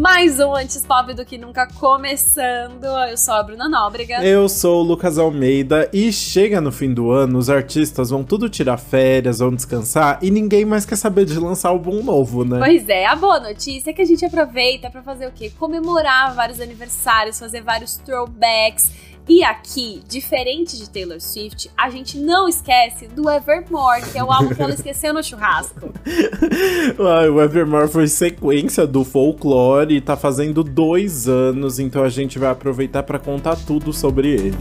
Mais um Antes Pop do que nunca começando. Eu sou a Bruna Nóbrega. Eu sou o Lucas Almeida e chega no fim do ano, os artistas vão tudo tirar férias, vão descansar e ninguém mais quer saber de lançar álbum novo, né? Pois é, a boa notícia é que a gente aproveita para fazer o quê? Comemorar vários aniversários, fazer vários throwbacks e aqui, diferente de Taylor Swift, a gente não esquece do Evermore, que é o álbum que ela esqueceu no churrasco. o Evermore foi sequência do folclore e tá fazendo dois anos, então a gente vai aproveitar para contar tudo sobre ele.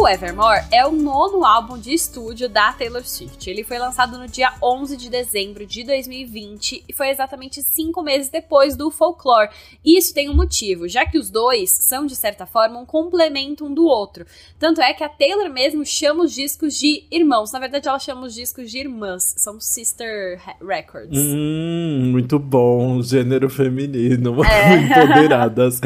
O Evermore é o nono álbum de estúdio da Taylor Swift. Ele foi lançado no dia 11 de dezembro de 2020 e foi exatamente cinco meses depois do Folklore. E isso tem um motivo, já que os dois são, de certa forma, um complemento um do outro. Tanto é que a Taylor mesmo chama os discos de irmãos. Na verdade, ela chama os discos de irmãs. São sister records. Hum, muito bom. Gênero feminino. É. Empoderadas.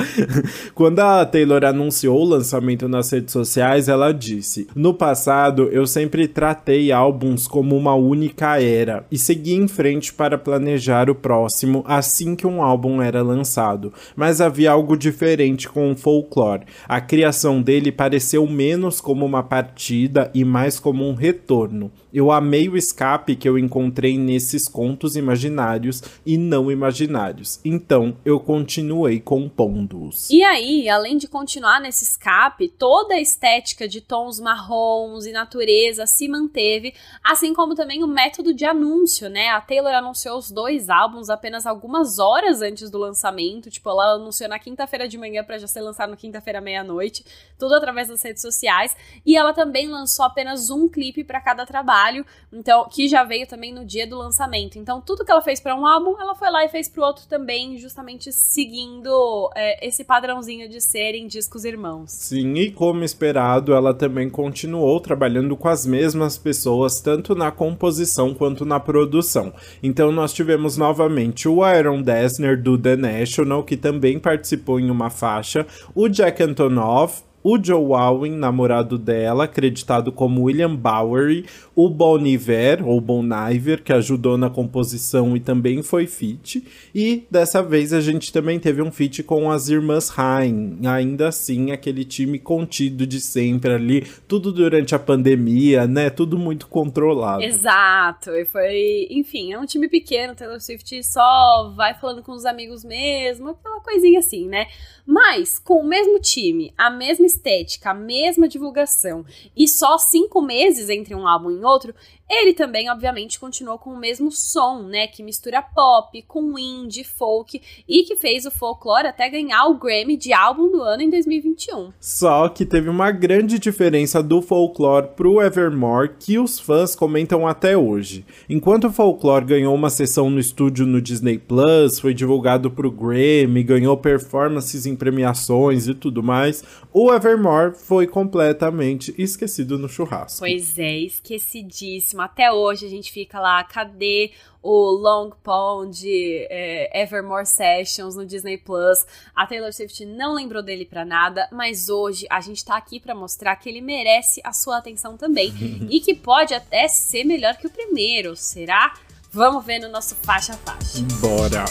Quando a Taylor anunciou o lançamento nas redes sociais, ela disse: No passado, eu sempre tratei álbuns como uma única era e segui em frente para planejar o próximo assim que um álbum era lançado. Mas havia algo diferente com o folklore. A criação dele pareceu menos como uma partida e mais como um retorno. Eu amei o escape que eu encontrei nesses contos imaginários e não imaginários. Então eu continuei compondo-os. E aí, além de continuar nesse escape, toda a estética de tons marrons e natureza se manteve, assim como também o método de anúncio, né? A Taylor anunciou os dois álbuns apenas algumas horas antes do lançamento. Tipo, ela anunciou na quinta-feira de manhã para já ser lançado na quinta-feira meia-noite, tudo através das redes sociais. E ela também lançou apenas um clipe para cada trabalho trabalho, então que já veio também no dia do lançamento. Então tudo que ela fez para um álbum, ela foi lá e fez pro outro também, justamente seguindo é, esse padrãozinho de serem discos irmãos. Sim, e como esperado, ela também continuou trabalhando com as mesmas pessoas, tanto na composição quanto na produção. Então nós tivemos novamente o Aaron Dessner do The National, que também participou em uma faixa, o Jack Antonoff, o Joe Alwyn, namorado dela, acreditado como William Bowery, o Bon Iver, ou Bon Iver, que ajudou na composição e também foi feat, e dessa vez a gente também teve um feat com as irmãs Hain, ainda assim aquele time contido de sempre ali, tudo durante a pandemia, né, tudo muito controlado. Exato, e foi, enfim, é um time pequeno, Taylor Swift só vai falando com os amigos mesmo, aquela coisinha assim, né, mas com o mesmo time, a mesma estética, a mesma divulgação e só cinco meses entre um álbum e outro, ele também, obviamente, continuou com o mesmo som, né? Que mistura pop com indie, folk e que fez o folklore até ganhar o Grammy de álbum do ano em 2021. Só que teve uma grande diferença do folklore pro Evermore que os fãs comentam até hoje. Enquanto o folklore ganhou uma sessão no estúdio no Disney Plus, foi divulgado pro Grammy, ganhou performances em premiações e tudo mais, o Evermore foi completamente esquecido no churrasco. Pois é, esquecidíssimo até hoje a gente fica lá, cadê o Long Pond é, Evermore Sessions no Disney Plus? A Taylor Swift não lembrou dele para nada, mas hoje a gente tá aqui para mostrar que ele merece a sua atenção também e que pode até ser melhor que o primeiro, será? Vamos ver no nosso faixa a faixa. Bora!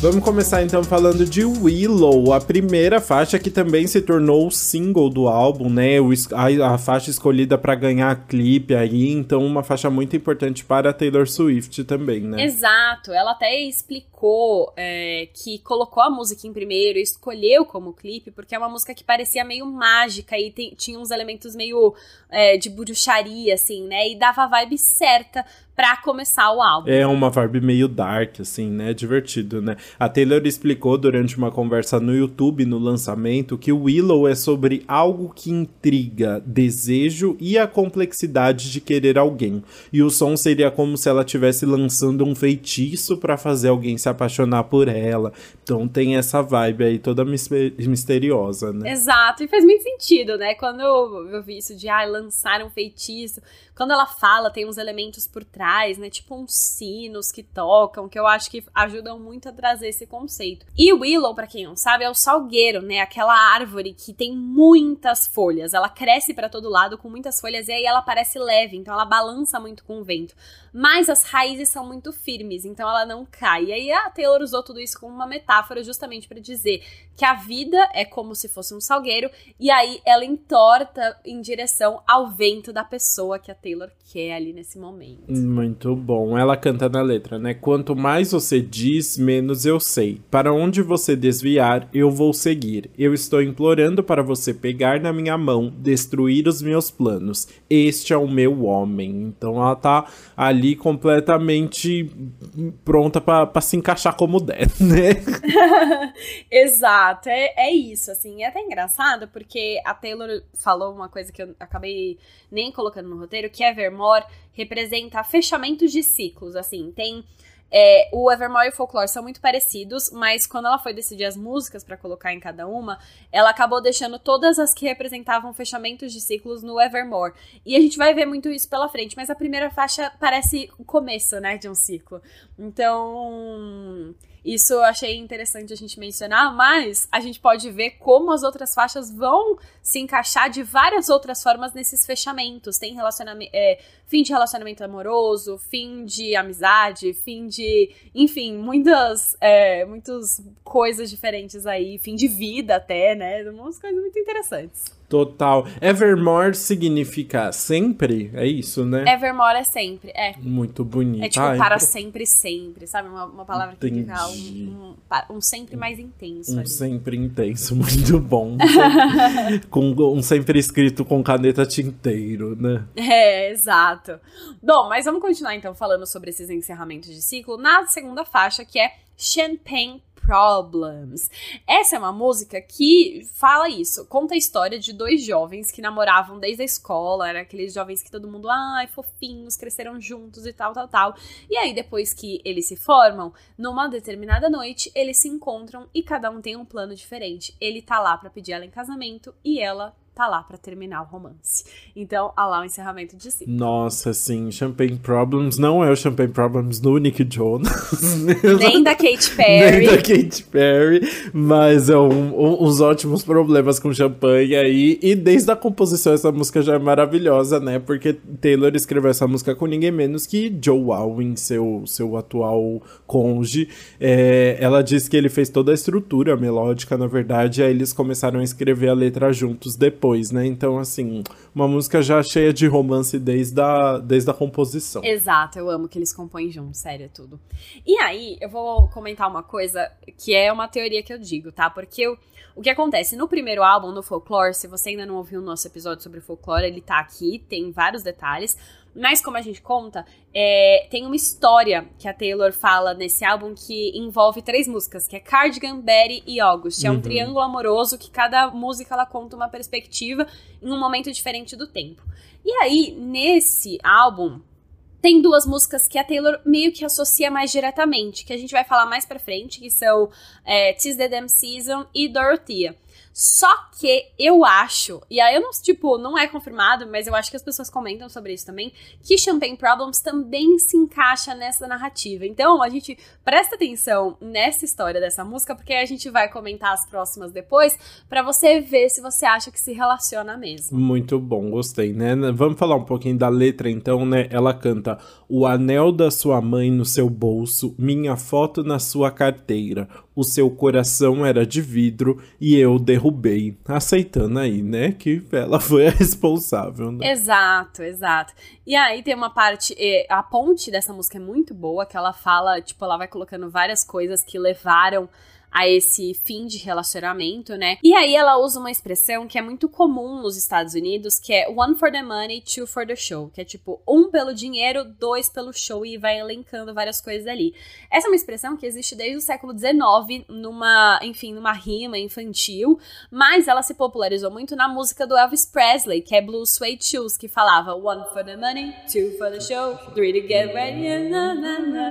Vamos começar então falando de Willow, a primeira faixa que também se tornou o single do álbum, né? A, faixa escolhida para ganhar clipe aí, então uma faixa muito importante para Taylor Swift também, né? Exato, ela até explicou é, que colocou a música em primeiro escolheu como clipe porque é uma música que parecia meio mágica e tem, tinha uns elementos meio é, de bruxaria, assim, né? E dava a vibe certa para começar o álbum. É uma vibe meio dark, assim, né? Divertido, né? A Taylor explicou durante uma conversa no YouTube no lançamento que o Willow é sobre algo que intriga, desejo e a complexidade de querer alguém. E o som seria como se ela estivesse lançando um feitiço para fazer alguém se apaixonar por ela. Então tem essa vibe aí toda misteriosa, né? Exato, e faz muito sentido, né? Quando eu vi isso de ah, lançar um feitiço, quando ela fala, tem uns elementos por trás, né? Tipo uns sinos que tocam, que eu acho que ajudam muito a trazer esse conceito. E Willow, para quem não sabe, é o salgueiro, né? Aquela árvore que tem muitas folhas. Ela cresce para todo lado com muitas folhas e aí ela parece leve, então ela balança muito com o vento. Mas as raízes são muito firmes, então ela não cai. E aí a Taylor usou tudo isso como uma metáfora justamente para dizer que a vida é como se fosse um salgueiro e aí ela entorta em direção ao vento da pessoa que a Taylor quer ali nesse momento. Muito bom. Ela canta na letra, né? Quanto mais você diz, menos eu sei. Para onde você desviar, eu vou seguir. Eu estou implorando para você pegar na minha mão, destruir os meus planos. Este é o meu homem. Então ela tá ali completamente pronta para se encaixar como der, né? Exato, é, é isso, assim. É até engraçado porque a Taylor falou uma coisa que eu acabei nem colocando no roteiro, que Evermore representa fechamentos de ciclos, assim. Tem é, o Evermore e o Folklore são muito parecidos, mas quando ela foi decidir as músicas para colocar em cada uma, ela acabou deixando todas as que representavam fechamentos de ciclos no Evermore. E a gente vai ver muito isso pela frente, mas a primeira faixa parece o começo, né, de um ciclo. Então, isso eu achei interessante a gente mencionar, mas a gente pode ver como as outras faixas vão se encaixar de várias outras formas nesses fechamentos. Tem relacionamento, é, fim de relacionamento amoroso, fim de amizade, fim de, enfim, muitas, é, muitas coisas diferentes aí, fim de vida até, né? Umas coisas muito interessantes. Total. Evermore significa sempre? É isso, né? Evermore é sempre, é. Muito bonito. É tipo Ai, para sempre, sempre, sabe? Uma, uma palavra que indica um, um, um, sempre mais intenso. Um ali. sempre intenso, muito bom. com um sempre escrito com caneta tinteiro, né? É, exato. Bom, mas vamos continuar então falando sobre esses encerramentos de ciclo na segunda faixa, que é Champagne Problems. Essa é uma música que fala isso, conta a história de dois jovens que namoravam desde a escola, era aqueles jovens que todo mundo, ai, fofinhos, cresceram juntos e tal, tal, tal. E aí, depois que eles se formam, numa determinada noite, eles se encontram e cada um tem um plano diferente. Ele tá lá para pedir ela em casamento e ela tá lá para terminar o romance. Então, há lá o encerramento de si. Nossa, sim, Champagne Problems não é o Champagne Problems do Nick Jonas. Nem da Katy Perry. Nem da Katy Perry, mas é um, um, uns ótimos problemas com champanhe aí. E desde a composição, essa música já é maravilhosa, né? Porque Taylor escreveu essa música com ninguém menos que Joe Alwyn, seu, seu atual conge. É, ela diz que ele fez toda a estrutura melódica, na verdade, aí eles começaram a escrever a letra juntos depois depois, né? Então, assim, uma música já cheia de romance desde a, desde a composição. Exato, eu amo que eles compõem juntos, sério, é tudo. E aí, eu vou comentar uma coisa que é uma teoria que eu digo, tá? Porque eu, o que acontece no primeiro álbum, no Folklore, se você ainda não ouviu o nosso episódio sobre Folklore, ele tá aqui, tem vários detalhes. Mas como a gente conta, é, tem uma história que a Taylor fala nesse álbum que envolve três músicas, que é Cardigan, Betty e August. É um uhum. triângulo amoroso que cada música ela conta uma perspectiva em um momento diferente do tempo. E aí, nesse álbum, tem duas músicas que a Taylor meio que associa mais diretamente, que a gente vai falar mais pra frente, que são é, Tis the Damn Season e Dorothea. Só que eu acho, e aí eu não, tipo, não é confirmado, mas eu acho que as pessoas comentam sobre isso também, que Champagne Problems também se encaixa nessa narrativa. Então, a gente presta atenção nessa história dessa música, porque a gente vai comentar as próximas depois, para você ver se você acha que se relaciona mesmo. Muito bom, gostei, né? Vamos falar um pouquinho da letra, então, né? Ela canta: O anel da sua mãe no seu bolso, minha foto na sua carteira, o seu coração era de vidro e eu derrubei. Aceitando aí, né, que ela foi a responsável, né? Exato, exato. E aí tem uma parte, a ponte dessa música é muito boa, que ela fala, tipo, ela vai colocando várias coisas que levaram a esse fim de relacionamento, né? E aí ela usa uma expressão que é muito comum nos Estados Unidos, que é one for the money, two for the show, que é tipo um pelo dinheiro, dois pelo show e vai elencando várias coisas ali. Essa é uma expressão que existe desde o século XIX numa, enfim, numa rima infantil, mas ela se popularizou muito na música do Elvis Presley, que é Blue Suede Shoes, que falava one for the money, two for the show, three to get ready, na, na, na.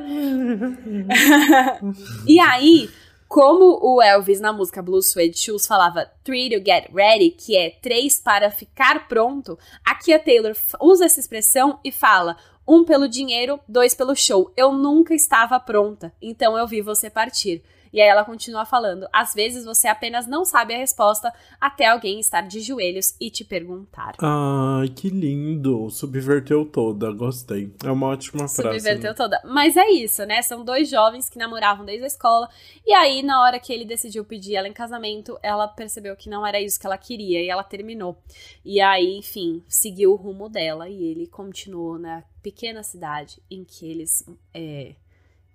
e aí como o Elvis na música Blue Suede Shoes falava three to get ready, que é três para ficar pronto, aqui a Taylor usa essa expressão e fala um pelo dinheiro, dois pelo show. Eu nunca estava pronta, então eu vi você partir. E aí ela continua falando: às vezes você apenas não sabe a resposta até alguém estar de joelhos e te perguntar. Ai, que lindo! Subverteu toda, gostei. É uma ótima frase. Subverteu toda. Mas é isso, né? São dois jovens que namoravam desde a escola. E aí, na hora que ele decidiu pedir ela em casamento, ela percebeu que não era isso que ela queria e ela terminou. E aí, enfim, seguiu o rumo dela e ele continuou na pequena cidade em que eles. É,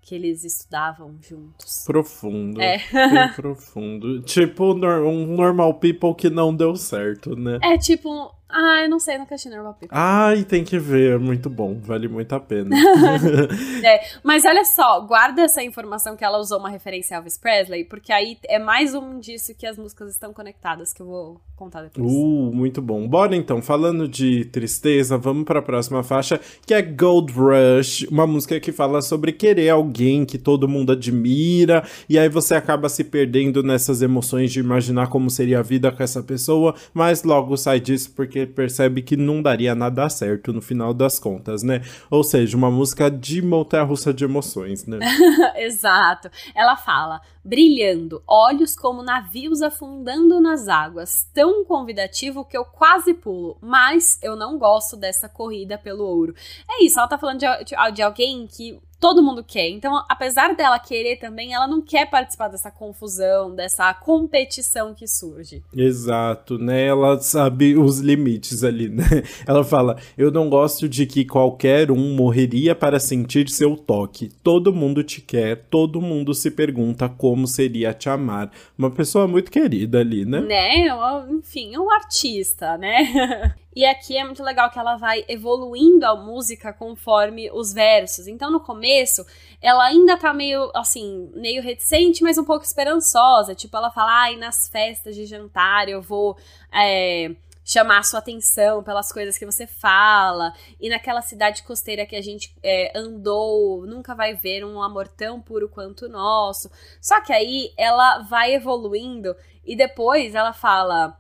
que eles estudavam juntos. Profundo. É. Bem profundo. Tipo um normal people que não deu certo, né? É tipo ah, eu não sei, nunca assisti Normal People. Ai, tem que ver, é muito bom, vale muito a pena. é, mas olha só, guarda essa informação que ela usou uma referência a Elvis Presley, porque aí é mais um indício que as músicas estão conectadas, que eu vou contar depois. Uh, muito bom. Bora então, falando de tristeza, vamos para a próxima faixa, que é Gold Rush, uma música que fala sobre querer alguém que todo mundo admira, e aí você acaba se perdendo nessas emoções de imaginar como seria a vida com essa pessoa, mas logo sai disso porque percebe que não daria nada certo no final das contas, né? Ou seja, uma música de montanha russa de emoções, né? Exato. Ela fala: brilhando, olhos como navios afundando nas águas, tão convidativo que eu quase pulo, mas eu não gosto dessa corrida pelo ouro. É isso, ela tá falando de, de, de alguém que todo mundo quer. Então, apesar dela querer também, ela não quer participar dessa confusão, dessa competição que surge. Exato, né? Ela sabe os limites ali, né? Ela fala: Eu não gosto de que qualquer um morreria para sentir seu toque. Todo mundo te quer, todo mundo se pergunta como seria te amar. Uma pessoa muito querida ali, né? Né? Enfim, um artista, né? E aqui é muito legal que ela vai evoluindo a música conforme os versos. Então, no começo, ela ainda tá meio, assim, meio reticente, mas um pouco esperançosa. Tipo, ela fala, ai, nas festas de jantar eu vou é, chamar a sua atenção pelas coisas que você fala. E naquela cidade costeira que a gente é, andou, nunca vai ver um amor tão puro quanto o nosso. Só que aí ela vai evoluindo e depois ela fala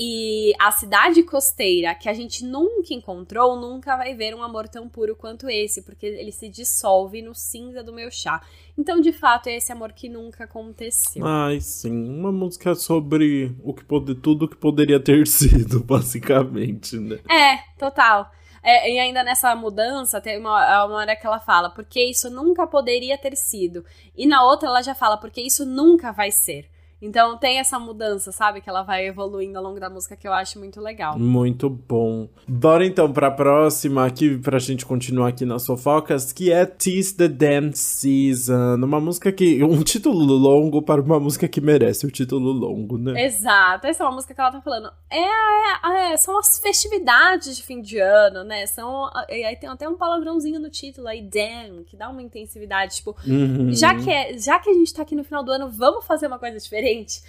e a cidade costeira que a gente nunca encontrou nunca vai ver um amor tão puro quanto esse, porque ele se dissolve no cinza do meu chá. Então, de fato, é esse amor que nunca aconteceu. Ai, sim. Uma música sobre o que pode, tudo que poderia ter sido, basicamente, né? É, total. É, e ainda nessa mudança, tem uma, uma hora que ela fala, porque isso nunca poderia ter sido. E na outra ela já fala, porque isso nunca vai ser. Então tem essa mudança, sabe? Que ela vai evoluindo ao longo da música que eu acho muito legal. Muito bom. Bora então pra próxima aqui, pra gente continuar aqui nas fofocas, que é Tease the Damn Season. Uma música que. Um título longo para uma música que merece o título longo, né? Exato. Essa é uma música que ela tá falando. É, é, é são as festividades de fim de ano, né? São. E aí tem até um palavrãozinho no título aí, damn, que dá uma intensividade. Tipo, uhum. já, que é, já que a gente tá aqui no final do ano, vamos fazer uma coisa diferente diferente.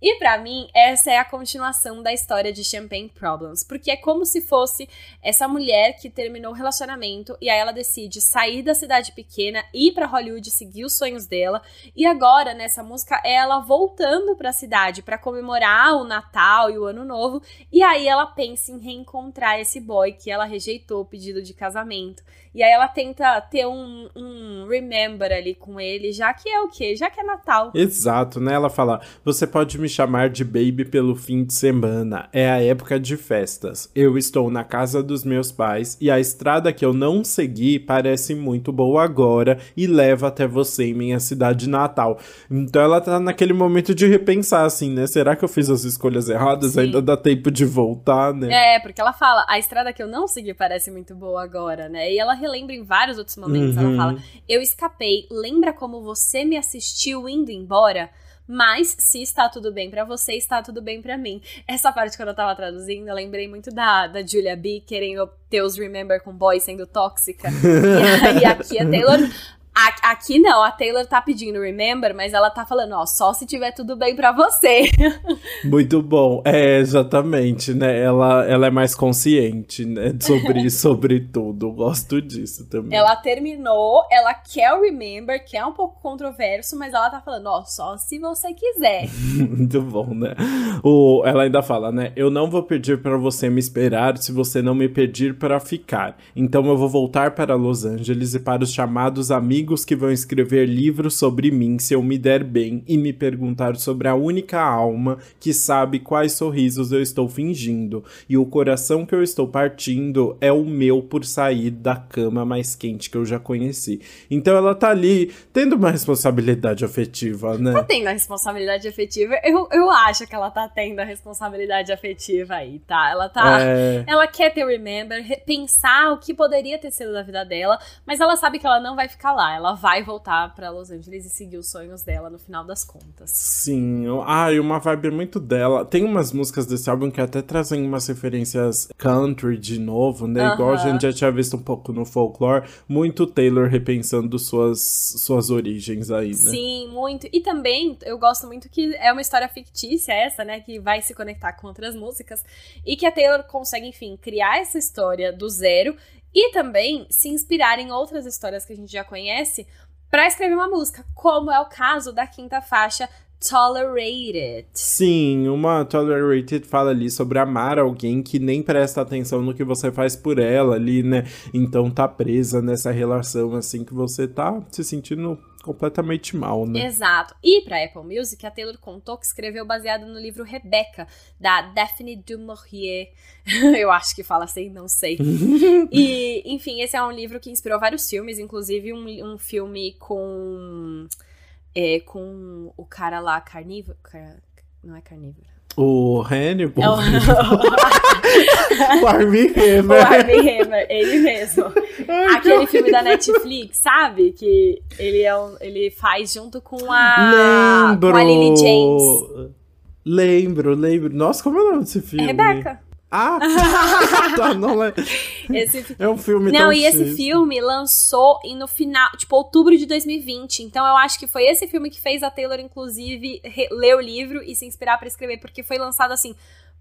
E para mim, essa é a continuação da história de Champagne Problems, porque é como se fosse essa mulher que terminou o relacionamento e aí ela decide sair da cidade pequena, ir para Hollywood, seguir os sonhos dela, e agora nessa música é ela voltando para a cidade para comemorar o Natal e o Ano Novo, e aí ela pensa em reencontrar esse boy que ela rejeitou o pedido de casamento. E aí ela tenta ter um, um remember ali com ele, já que é o quê? Já que é Natal. Exato, né? Ela fala: "Você pode me chamar de baby pelo fim de semana. É a época de festas. Eu estou na casa dos meus pais e a estrada que eu não segui parece muito boa agora e leva até você em minha cidade natal. Então ela tá naquele momento de repensar assim, né? Será que eu fiz as escolhas erradas? Sim. Ainda dá tempo de voltar, né? É, porque ela fala, a estrada que eu não segui parece muito boa agora, né? E ela relembra em vários outros momentos, uhum. ela fala: "Eu escapei, lembra como você me assistiu indo embora?" Mas se está tudo bem para você, está tudo bem para mim. Essa parte quando eu tava traduzindo, eu lembrei muito da, da Julia B querendo ter os Remember com Boy sendo tóxica. e aí aqui a Taylor Aqui não, a Taylor tá pedindo remember, mas ela tá falando, ó, só se tiver tudo bem para você. Muito bom. É, exatamente, né? Ela, ela é mais consciente, né? Sobre, sobre tudo. Gosto disso também. Ela terminou, ela quer o remember, que é um pouco controverso, mas ela tá falando, ó, só se você quiser. Muito bom, né? O, ela ainda fala, né? Eu não vou pedir para você me esperar se você não me pedir para ficar. Então eu vou voltar para Los Angeles e para os chamados amigos amigos que vão escrever livros sobre mim se eu me der bem e me perguntar sobre a única alma que sabe quais sorrisos eu estou fingindo. E o coração que eu estou partindo é o meu por sair da cama mais quente que eu já conheci. Então ela tá ali tendo uma responsabilidade afetiva, né? Tá tendo a responsabilidade afetiva. Eu, eu acho que ela tá tendo a responsabilidade afetiva aí, tá? Ela tá. É... Ela quer ter remember, pensar o que poderia ter sido da vida dela, mas ela sabe que ela não vai ficar lá. Ela vai voltar para Los Angeles e seguir os sonhos dela no final das contas. Sim. Ah, e uma vibe muito dela. Tem umas músicas desse álbum que até trazem umas referências country de novo, né? Uh -huh. Igual a gente já tinha visto um pouco no folklore. Muito Taylor repensando suas, suas origens aí, né? Sim, muito. E também eu gosto muito que é uma história fictícia essa, né? Que vai se conectar com outras músicas. E que a Taylor consegue, enfim, criar essa história do zero e também se inspirar em outras histórias que a gente já conhece para escrever uma música, como é o caso da quinta faixa Tolerated. Sim, uma Tolerated fala ali sobre amar alguém que nem presta atenção no que você faz por ela ali, né? Então tá presa nessa relação assim que você tá se sentindo completamente mal, né? Exato. E para Apple Music, a Taylor contou que escreveu baseado no livro Rebecca, da Daphne du Maurier. Eu acho que fala assim, não sei. e, enfim, esse é um livro que inspirou vários filmes, inclusive um, um filme com. É, com o cara lá, carnívoro. Car... Não é carnívoro. O Hannibal? É o... o Armie Hammer. O Armie Hammer, ele mesmo. Ai, Aquele filme da Netflix, sabe? Que ele, é um, ele faz junto com a, lembro. com a Lily James. Lembro, lembro. Nossa, como é o nome desse filme? É Rebecca. Ah, tá, não é. Esse... É um filme Não, e esse filme lançou no final, tipo, outubro de 2020. Então eu acho que foi esse filme que fez a Taylor, inclusive, ler o livro e se inspirar para escrever, porque foi lançado assim.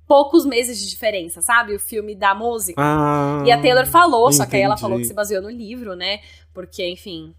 Poucos meses de diferença, sabe? O filme da música. Ah, e a Taylor falou, entendi. só que aí ela falou que se baseou no livro, né? Porque, enfim,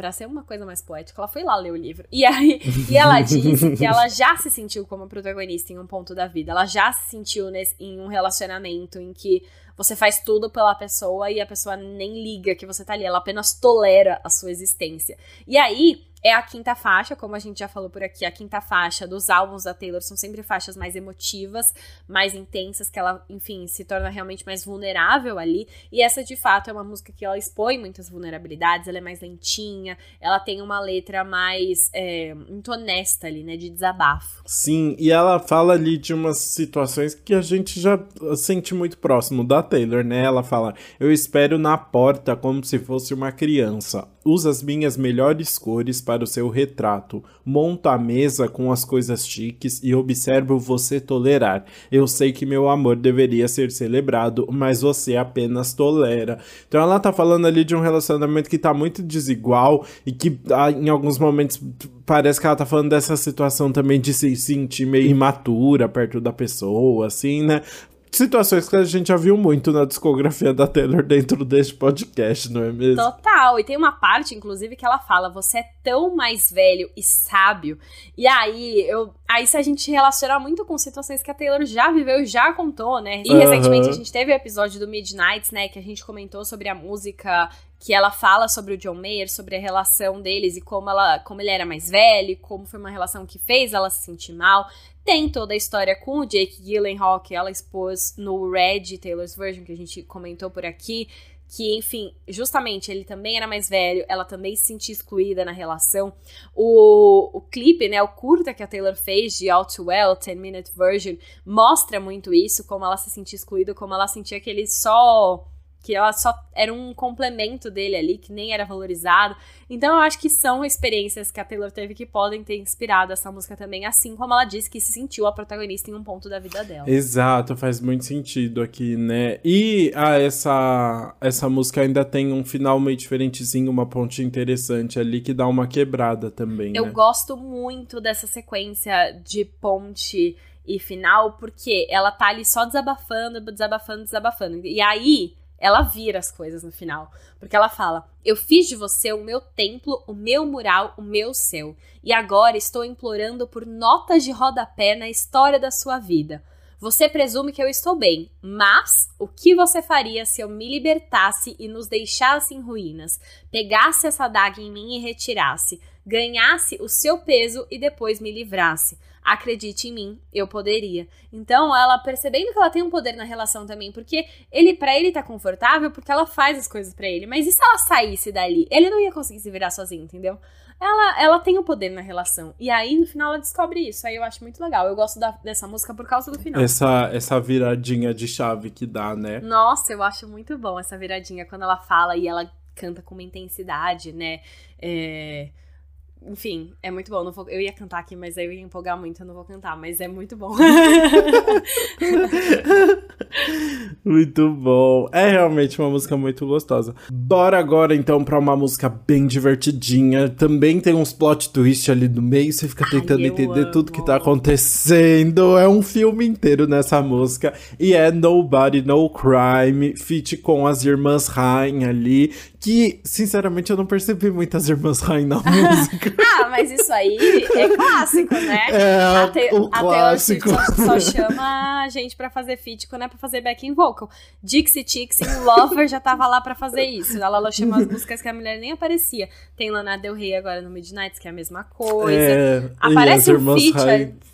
para ser uma coisa mais poética, ela foi lá ler o livro. E aí, e ela disse que ela já se sentiu como protagonista em um ponto da vida. Ela já se sentiu nesse, em um relacionamento em que você faz tudo pela pessoa e a pessoa nem liga que você tá ali, ela apenas tolera a sua existência. E aí, é a quinta faixa, como a gente já falou por aqui, a quinta faixa dos álbuns da Taylor são sempre faixas mais emotivas, mais intensas, que ela, enfim, se torna realmente mais vulnerável ali. E essa, de fato, é uma música que ela expõe muitas vulnerabilidades, ela é mais lentinha, ela tem uma letra mais é, muito honesta ali, né, de desabafo. Sim, e ela fala ali de umas situações que a gente já sente muito próximo da Taylor, né? Ela fala: Eu espero na porta como se fosse uma criança usa as minhas melhores cores para o seu retrato, monto a mesa com as coisas chiques e observo você tolerar. Eu sei que meu amor deveria ser celebrado, mas você apenas tolera. Então ela tá falando ali de um relacionamento que tá muito desigual e que ah, em alguns momentos parece que ela tá falando dessa situação também de se sentir meio imatura perto da pessoa, assim, né? Situações que a gente já viu muito na discografia da Taylor dentro deste podcast, não é mesmo? Total. E tem uma parte, inclusive, que ela fala: você é tão mais velho e sábio. E aí, eu. Aí se a gente relaciona muito com situações que a Taylor já viveu, já contou, né? E uhum. recentemente a gente teve o episódio do Midnights, né? Que a gente comentou sobre a música que ela fala sobre o John Mayer, sobre a relação deles e como ela, como ele era mais velho, como foi uma relação que fez ela se sentir mal. Tem toda a história com o Jake Gyllenhaal que ela expôs no Red Taylor's Version que a gente comentou por aqui, que, enfim, justamente ele também era mais velho, ela também se sentia excluída na relação. O, o clipe, né, o curta que a Taylor fez de All Too Well, 10 Minute Version, mostra muito isso, como ela se sentia excluída, como ela sentia que ele só que ela só era um complemento dele ali, que nem era valorizado. Então eu acho que são experiências que a Taylor teve que podem ter inspirado essa música também, assim como ela disse que se sentiu a protagonista em um ponto da vida dela. Exato, faz muito sentido aqui, né? E ah, essa, essa música ainda tem um final meio diferentezinho, uma ponte interessante ali que dá uma quebrada também. Eu né? gosto muito dessa sequência de ponte e final, porque ela tá ali só desabafando, desabafando, desabafando. E aí ela vira as coisas no final. Porque ela fala: Eu fiz de você o meu templo, o meu mural, o meu céu. E agora estou implorando por notas de rodapé na história da sua vida. Você presume que eu estou bem, mas o que você faria se eu me libertasse e nos deixasse em ruínas? Pegasse essa daga em mim e retirasse, ganhasse o seu peso e depois me livrasse. Acredite em mim, eu poderia. Então, ela percebendo que ela tem um poder na relação também, porque ele para ele tá confortável porque ela faz as coisas para ele, mas e se ela saísse dali? Ele não ia conseguir se virar sozinho, entendeu? Ela, ela tem o um poder na relação. E aí, no final, ela descobre isso. Aí eu acho muito legal. Eu gosto da, dessa música por causa do final. Essa, essa viradinha de chave que dá, né? Nossa, eu acho muito bom essa viradinha. Quando ela fala e ela canta com uma intensidade, né? É enfim, é muito bom. Vou, eu ia cantar aqui, mas aí eu ia empolgar muito, eu não vou cantar, mas é muito bom. muito bom. É realmente uma música muito gostosa. Bora agora então pra uma música bem divertidinha. Também tem uns plot twist ali no meio, você fica tentando Ai, entender amo. tudo que tá acontecendo. É um filme inteiro nessa música. E é Nobody No Crime, feat com as irmãs Rain ali, que, sinceramente, eu não percebi muitas irmãs Rain na música. ah, mas isso aí é clássico, né? É, a, te, o a clássico. Só, só chama a gente pra fazer feat quando é pra fazer backing vocal. Dixie Chicks em Lover já tava lá pra fazer isso. Ela, ela chama as músicas que a mulher nem aparecia. Tem Lana Del Rey agora no Midnight, que é a mesma coisa. É, Aparece um feat...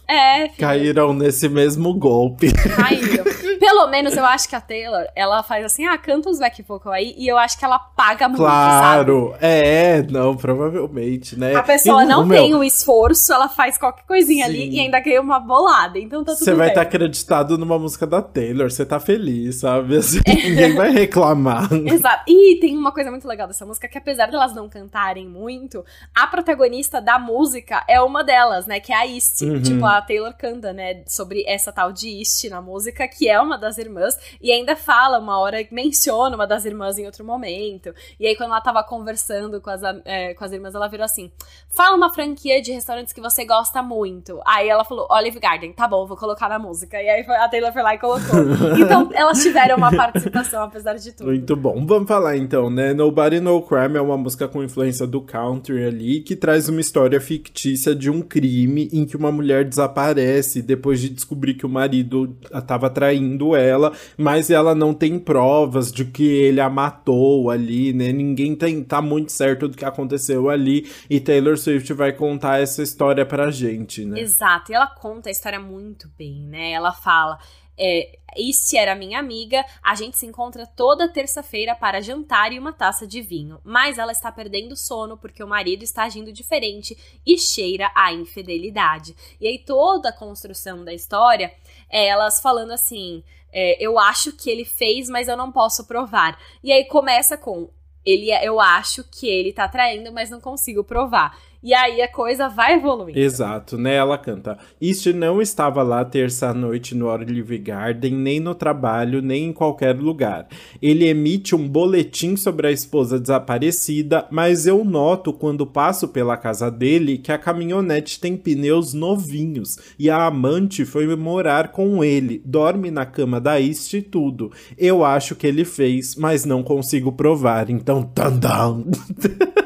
É, filho. Caíram nesse mesmo golpe. Caíram. Pelo menos eu acho que a Taylor, ela faz assim, ah, canta uns back vocal aí, e eu acho que ela paga muito, Claro, sabe? é, não, provavelmente, né? A pessoa e, não tem o esforço, ela faz qualquer coisinha Sim. ali e ainda ganha uma bolada, então tá tudo Você vai estar tá acreditado numa música da Taylor, você tá feliz, sabe? Assim, é. Ninguém vai reclamar. Exato. E tem uma coisa muito legal dessa música, que apesar delas não cantarem muito, a protagonista da música é uma delas, né? Que é a East. Uhum. Tipo, a Taylor canta, né? Sobre essa tal de East na música, que é uma das irmãs, e ainda fala uma hora, menciona uma das irmãs em outro momento. E aí, quando ela tava conversando com as, é, com as irmãs, ela virou assim: fala uma franquia de restaurantes que você gosta muito. Aí ela falou: Olive Garden, tá bom, vou colocar na música. E aí a Taylor foi lá e colocou. então, elas tiveram uma participação, apesar de tudo. Muito bom. Vamos falar então, né? Nobody No Crime é uma música com influência do country ali, que traz uma história fictícia de um crime em que uma mulher desaparece depois de descobrir que o marido estava traindo ela, mas ela não tem provas de que ele a matou ali, né? Ninguém tem, tá muito certo do que aconteceu ali e Taylor Swift vai contar essa história pra gente, né? Exato, e ela conta a história muito bem, né? Ela fala. É, este era minha amiga. A gente se encontra toda terça-feira para jantar e uma taça de vinho. Mas ela está perdendo sono porque o marido está agindo diferente e cheira a infidelidade. E aí toda a construção da história é elas falando assim: é, eu acho que ele fez, mas eu não posso provar. E aí começa com ele, eu acho que ele tá traindo, mas não consigo provar. E aí a coisa vai evoluindo. Exato, né? Ela canta. Este não estava lá terça-noite no Olive Garden, nem no trabalho, nem em qualquer lugar. Ele emite um boletim sobre a esposa desaparecida, mas eu noto quando passo pela casa dele que a caminhonete tem pneus novinhos e a amante foi morar com ele, dorme na cama da East e tudo. Eu acho que ele fez, mas não consigo provar, então tandam.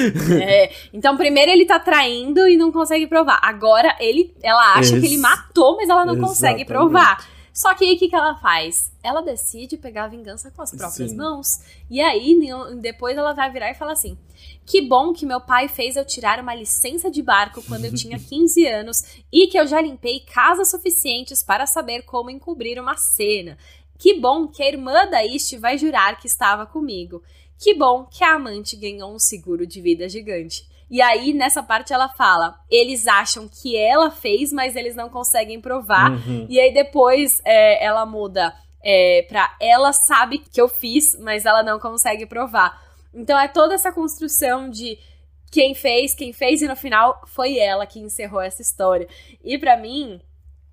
É, então, primeiro ele tá traindo e não consegue provar. Agora ele, ela acha Ex que ele matou, mas ela não Exatamente. consegue provar. Só que aí o que, que ela faz? Ela decide pegar a vingança com as próprias Sim. mãos. E aí, depois ela vai virar e falar assim: Que bom que meu pai fez eu tirar uma licença de barco quando eu tinha 15 anos e que eu já limpei casas suficientes para saber como encobrir uma cena. Que bom que a irmã da East vai jurar que estava comigo. Que bom que a amante ganhou um seguro de vida gigante. E aí, nessa parte, ela fala: eles acham que ela fez, mas eles não conseguem provar. Uhum. E aí, depois, é, ela muda é, pra ela sabe que eu fiz, mas ela não consegue provar. Então, é toda essa construção de quem fez, quem fez, e no final foi ela que encerrou essa história. E para mim,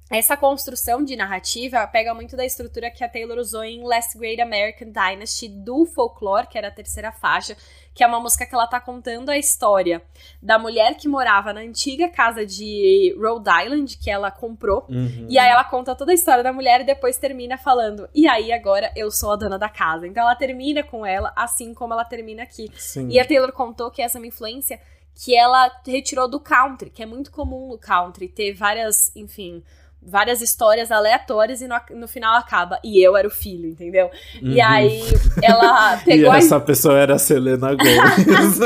essa construção de narrativa pega muito da estrutura que a Taylor usou em Last Great American Dynasty do Folklore, que era a terceira faixa, que é uma música que ela tá contando a história da mulher que morava na antiga casa de Rhode Island, que ela comprou. Uhum. E aí ela conta toda a história da mulher e depois termina falando: "E aí agora eu sou a dona da casa". Então ela termina com ela assim como ela termina aqui. Sim. E a Taylor contou que essa é uma influência que ela retirou do country, que é muito comum no country ter várias, enfim, várias histórias aleatórias e no, no, final acaba. E eu era o filho, entendeu? Uhum. E aí ela pegou. e essa a... pessoa era a Selena Gomez.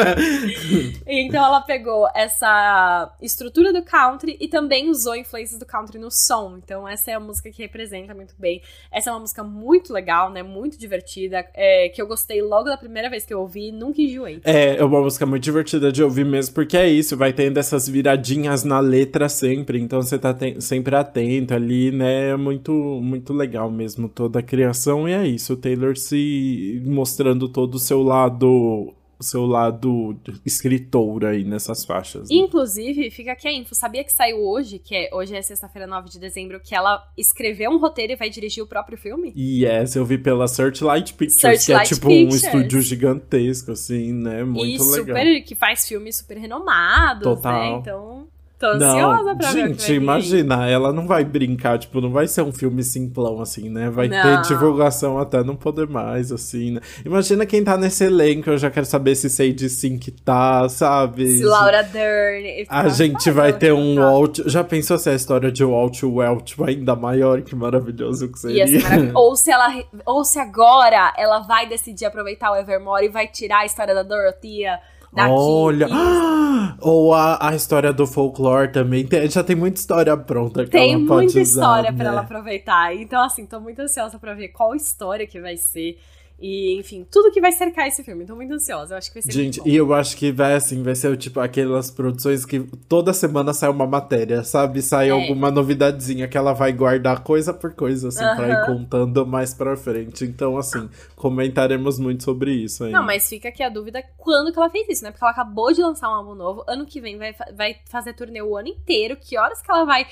então ela pegou essa estrutura do country e também usou influências do country no som. Então essa é a música que representa muito bem. Essa é uma música muito legal, né? Muito divertida. É, que eu gostei logo da primeira vez que eu ouvi nunca enjoei. É, é uma música muito divertida de ouvir mesmo, porque é isso, vai tendo essas viradinhas na letra sempre. Então você tá sempre atento ali, né? É muito, muito legal mesmo toda a criação. E é isso, o Taylor se mostrando todo o seu lado seu lado escritor aí nessas faixas. Né? Inclusive, fica aqui a info. Sabia que saiu hoje, que é, hoje é sexta-feira, 9 de dezembro, que ela escreveu um roteiro e vai dirigir o próprio filme? Yes, eu vi pela Searchlight Pictures, Searchlight que é tipo Pictures. um estúdio gigantesco, assim, né? Muito e legal. Super, que faz filmes super renomados, né? Total. né? Então... Tô ansiosa não, pra gente, ver. imagina, ela não vai brincar, tipo, não vai ser um filme simplão, assim, né? Vai não. ter divulgação até não poder mais, assim, né? Imagina quem tá nesse elenco, eu já quero saber se Sage Sink tá, sabe? Se Laura Dern. A gente vai ter um Walt. Já pensou se a história de Walt Welch ainda maior? Que maravilhoso que seria. ou se ela. Ou se agora ela vai decidir aproveitar o Evermore e vai tirar a história da Dorothea daqui. Olha! Ou a, a história do folclore também. Tem, já tem muita história pronta que tem ela pode usar. Tem muita história né? pra ela aproveitar. Então, assim, tô muito ansiosa pra ver qual história que vai ser. E, enfim, tudo que vai cercar esse filme. Tô muito ansiosa. Eu acho que vai ser Gente, e eu acho que vai assim, vai ser tipo aquelas produções que toda semana sai uma matéria, sabe? Sai é. alguma novidadezinha que ela vai guardar coisa por coisa, assim, uh -huh. pra ir contando mais pra frente. Então, assim, comentaremos muito sobre isso aí. Não, mas fica aqui a dúvida quando que ela fez isso, né? Porque ela acabou de lançar um álbum novo. Ano que vem vai, vai fazer turnê o ano inteiro. Que horas que ela vai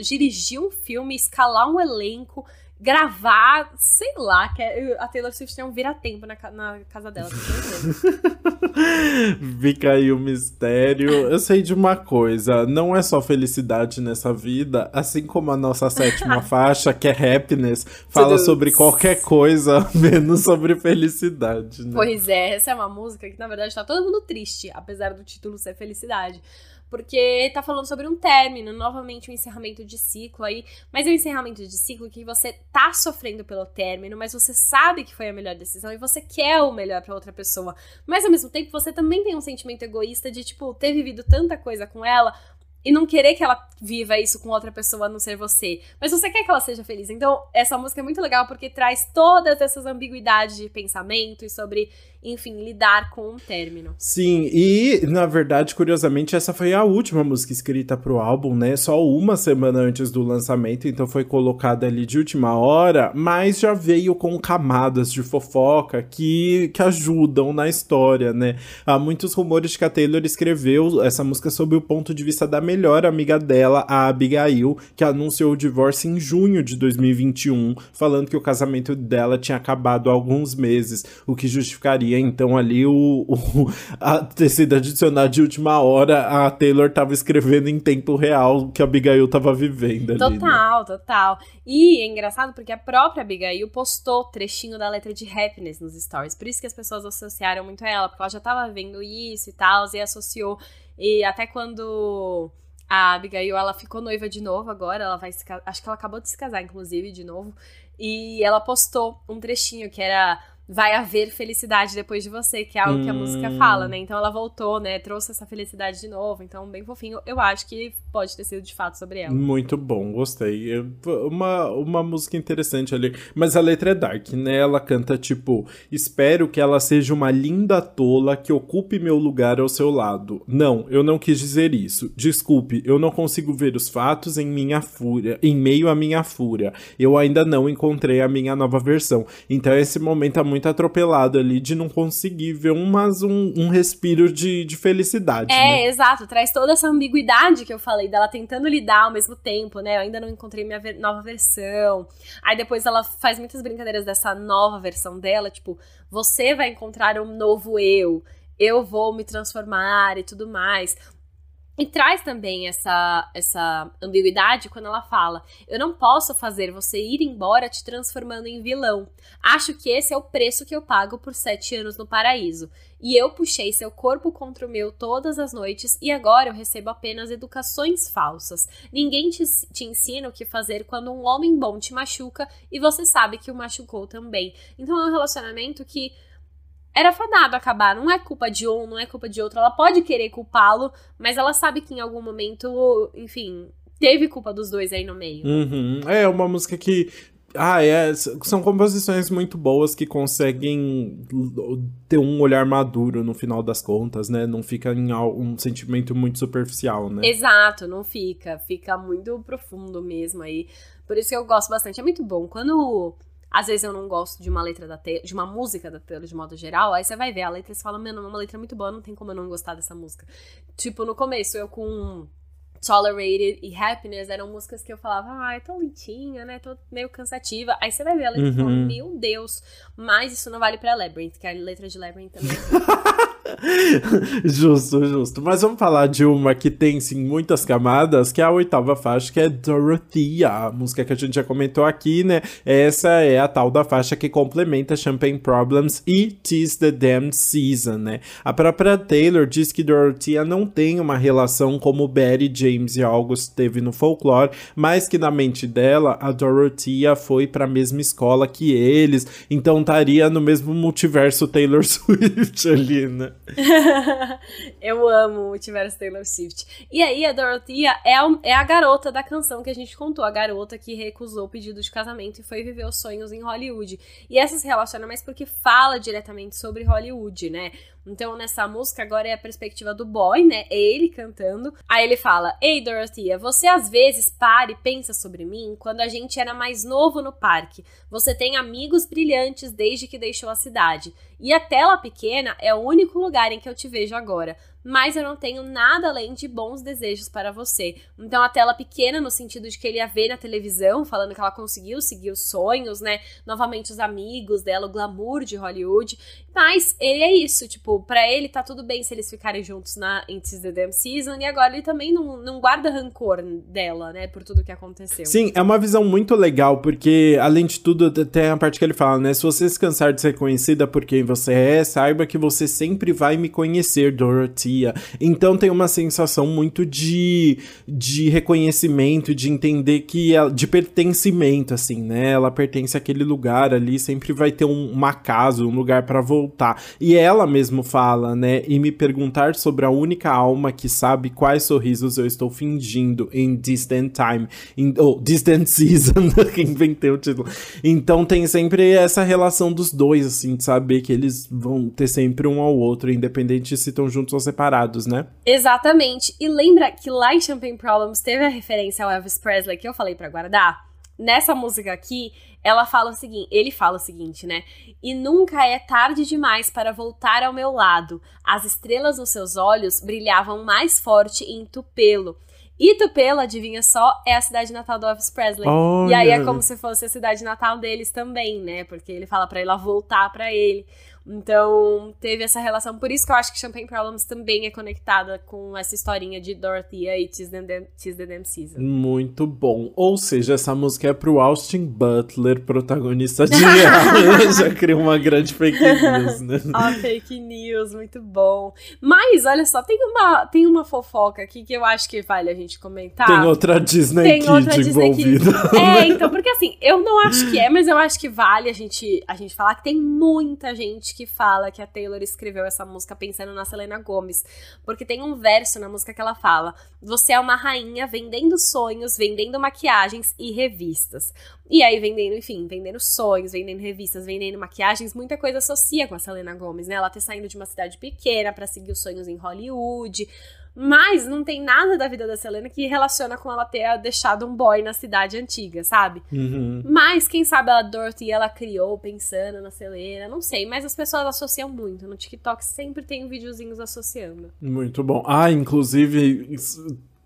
dirigir um filme, escalar um elenco? Gravar, sei lá, que é, a Taylor Swift tem um vira-tempo na, na casa dela. Fica aí o mistério. Eu sei de uma coisa, não é só felicidade nessa vida, assim como a nossa sétima faixa, que é happiness, fala sobre qualquer coisa, menos sobre felicidade. Né? Pois é, essa é uma música que na verdade tá todo mundo triste, apesar do título ser felicidade porque tá falando sobre um término, novamente um encerramento de ciclo aí, mas é um encerramento de ciclo que você tá sofrendo pelo término, mas você sabe que foi a melhor decisão e você quer o melhor para outra pessoa. Mas ao mesmo tempo você também tem um sentimento egoísta de tipo ter vivido tanta coisa com ela, e não querer que ela viva isso com outra pessoa a não ser você. Mas você quer que ela seja feliz. Então, essa música é muito legal porque traz todas essas ambiguidades de pensamento e sobre enfim, lidar com um término. Sim, e na verdade, curiosamente, essa foi a última música escrita pro álbum, né? Só uma semana antes do lançamento, então foi colocada ali de última hora, mas já veio com camadas de fofoca que, que ajudam na história, né? Há muitos rumores de que a Taylor escreveu essa música sob o ponto de vista da melhor amiga dela, a Abigail, que anunciou o divórcio em junho de 2021, falando que o casamento dela tinha acabado há alguns meses, o que justificaria então ali o, o a ter sido adicionado de última hora, a Taylor tava escrevendo em tempo real que a Abigail tava vivendo ali. Né? Total, né? total. E é engraçado porque a própria Abigail postou trechinho da letra de Happiness nos stories. Por isso que as pessoas associaram muito a ela, porque ela já tava vendo isso e tal, e associou. E até quando a Abigail, ela ficou noiva de novo agora, ela vai se acho que ela acabou de se casar inclusive de novo, e ela postou um trechinho que era vai haver felicidade depois de você, que é algo hum. que a música fala, né? Então ela voltou, né? Trouxe essa felicidade de novo. Então, bem fofinho. Eu acho que pode ter sido de fato sobre ela. Muito bom, gostei. Uma, uma música interessante ali. Mas a letra é dark, né? Ela canta tipo: Espero que ela seja uma linda tola que ocupe meu lugar ao seu lado. Não, eu não quis dizer isso. Desculpe, eu não consigo ver os fatos em minha fúria, em meio à minha fúria. Eu ainda não encontrei a minha nova versão. Então esse momento é muito muito atropelado ali de não conseguir ver um, mas um, um respiro de, de felicidade. É, né? exato. Traz toda essa ambiguidade que eu falei, dela tentando lidar ao mesmo tempo, né? Eu ainda não encontrei minha ver nova versão. Aí depois ela faz muitas brincadeiras dessa nova versão dela, tipo, você vai encontrar um novo eu, eu vou me transformar e tudo mais. E traz também essa, essa ambiguidade quando ela fala: Eu não posso fazer você ir embora te transformando em vilão. Acho que esse é o preço que eu pago por sete anos no paraíso. E eu puxei seu corpo contra o meu todas as noites e agora eu recebo apenas educações falsas. Ninguém te, te ensina o que fazer quando um homem bom te machuca e você sabe que o machucou também. Então é um relacionamento que era fadado acabar. Não é culpa de um, não é culpa de outro. Ela pode querer culpá-lo, mas ela sabe que em algum momento, enfim, teve culpa dos dois aí no meio. Uhum. É uma música que. Ah, é, são composições muito boas que conseguem ter um olhar maduro no final das contas, né? Não fica em um sentimento muito superficial, né? Exato, não fica. Fica muito profundo mesmo aí. Por isso que eu gosto bastante. É muito bom. Quando às vezes eu não gosto de uma letra da Taylor, de uma música da Taylor de modo geral, aí você vai ver a letra e você fala, mano, é uma letra muito boa, não tem como eu não gostar dessa música. Tipo, no começo eu com Tolerated e Happiness eram músicas que eu falava, ah, é tão lentinha, né? Tô meio cansativa. Aí você vai ver a letra uhum. e fala, uhum. meu Deus, mas isso não vale pra Labyrinth, que a letra de Labyrinth também. justo, justo. Mas vamos falar de uma que tem, sim, muitas camadas, que é a oitava faixa, que é Dorothea, a música que a gente já comentou aqui, né? Essa é a tal da faixa que complementa Champagne Problems e Tis the Damned Season, né? A própria Taylor diz que Dorothea não tem uma relação como Betty, James e August teve no folclore, mas que na mente dela, a Dorothea foi pra mesma escola que eles, então estaria no mesmo multiverso Taylor Swift ali, né? eu amo o multiverso Taylor Swift. E aí, a Dorothea é a, é a garota da canção que a gente contou, a garota que recusou o pedido de casamento e foi viver os sonhos em Hollywood. E essa se relaciona mais porque fala diretamente sobre Hollywood, né? Então, nessa música, agora é a perspectiva do boy, né? É ele cantando. Aí ele fala: Ei, Dorothea, você às vezes para e pensa sobre mim quando a gente era mais novo no parque. Você tem amigos brilhantes desde que deixou a cidade. E a tela pequena é o único lugar em que eu te vejo agora mas eu não tenho nada além de bons desejos para você. Então a tela pequena no sentido de que ele a vê na televisão, falando que ela conseguiu seguir os sonhos, né? Novamente os amigos dela, o glamour de Hollywood. Mas ele é isso, tipo, para ele tá tudo bem se eles ficarem juntos na Into the Damn Season e agora ele também não, não guarda rancor dela, né, por tudo que aconteceu. Sim, é uma visão muito legal, porque além de tudo, tem a parte que ele fala, né, se você se cansar de ser conhecida por quem você é, saiba que você sempre vai me conhecer, Dorothy então tem uma sensação muito de, de reconhecimento, de entender que de pertencimento, assim, né? Ela pertence àquele lugar ali, sempre vai ter um, uma casa, um lugar para voltar. E ela mesmo fala, né? E me perguntar sobre a única alma que sabe quais sorrisos eu estou fingindo em Distant Time, em, oh, Distant Season, que inventei o título. Então tem sempre essa relação dos dois, assim, de saber que eles vão ter sempre um ao outro, independente se estão juntos ou separados separados, né? Exatamente. E lembra que lá em Champagne Problems teve a referência ao Elvis Presley que eu falei para guardar? Nessa música aqui, ela fala o seguinte, ele fala o seguinte, né? E nunca é tarde demais para voltar ao meu lado. As estrelas nos seus olhos brilhavam mais forte em Tupelo. E Tupelo, adivinha só, é a cidade natal do Elvis Presley. E aí é como se fosse a cidade natal deles também, né? Porque ele fala para ela voltar para ele. Então, teve essa relação. Por isso que eu acho que Champagne Problems também é conectada com essa historinha de Dorothea e Tis the, Damn, Tis the Damn Season. Muito bom. Ou seja, essa música é pro Austin Butler, protagonista de ela. Já criou uma grande fake news, né? A fake news, muito bom. Mas, olha só, tem uma, tem uma fofoca aqui que eu acho que vale a gente comentar. Tem outra Disney tem Kid outra Disney envolvida. Kid. É, então, porque assim, eu não acho que é, mas eu acho que vale a gente, a gente falar que tem muita gente gente que fala que a Taylor escreveu essa música pensando na Selena Gomez, porque tem um verso na música que ela fala: "Você é uma rainha vendendo sonhos, vendendo maquiagens e revistas". E aí vendendo, enfim, vendendo sonhos, vendendo revistas, vendendo maquiagens, muita coisa associa com a Selena Gomez, né? Ela ter saindo de uma cidade pequena para seguir os sonhos em Hollywood, mas não tem nada da vida da Selena que relaciona com ela ter deixado um boy na cidade antiga, sabe? Uhum. Mas quem sabe a Dorothy ela criou pensando na Selena, não sei. Mas as pessoas associam muito. No TikTok sempre tem videozinhos associando. Muito bom. Ah, inclusive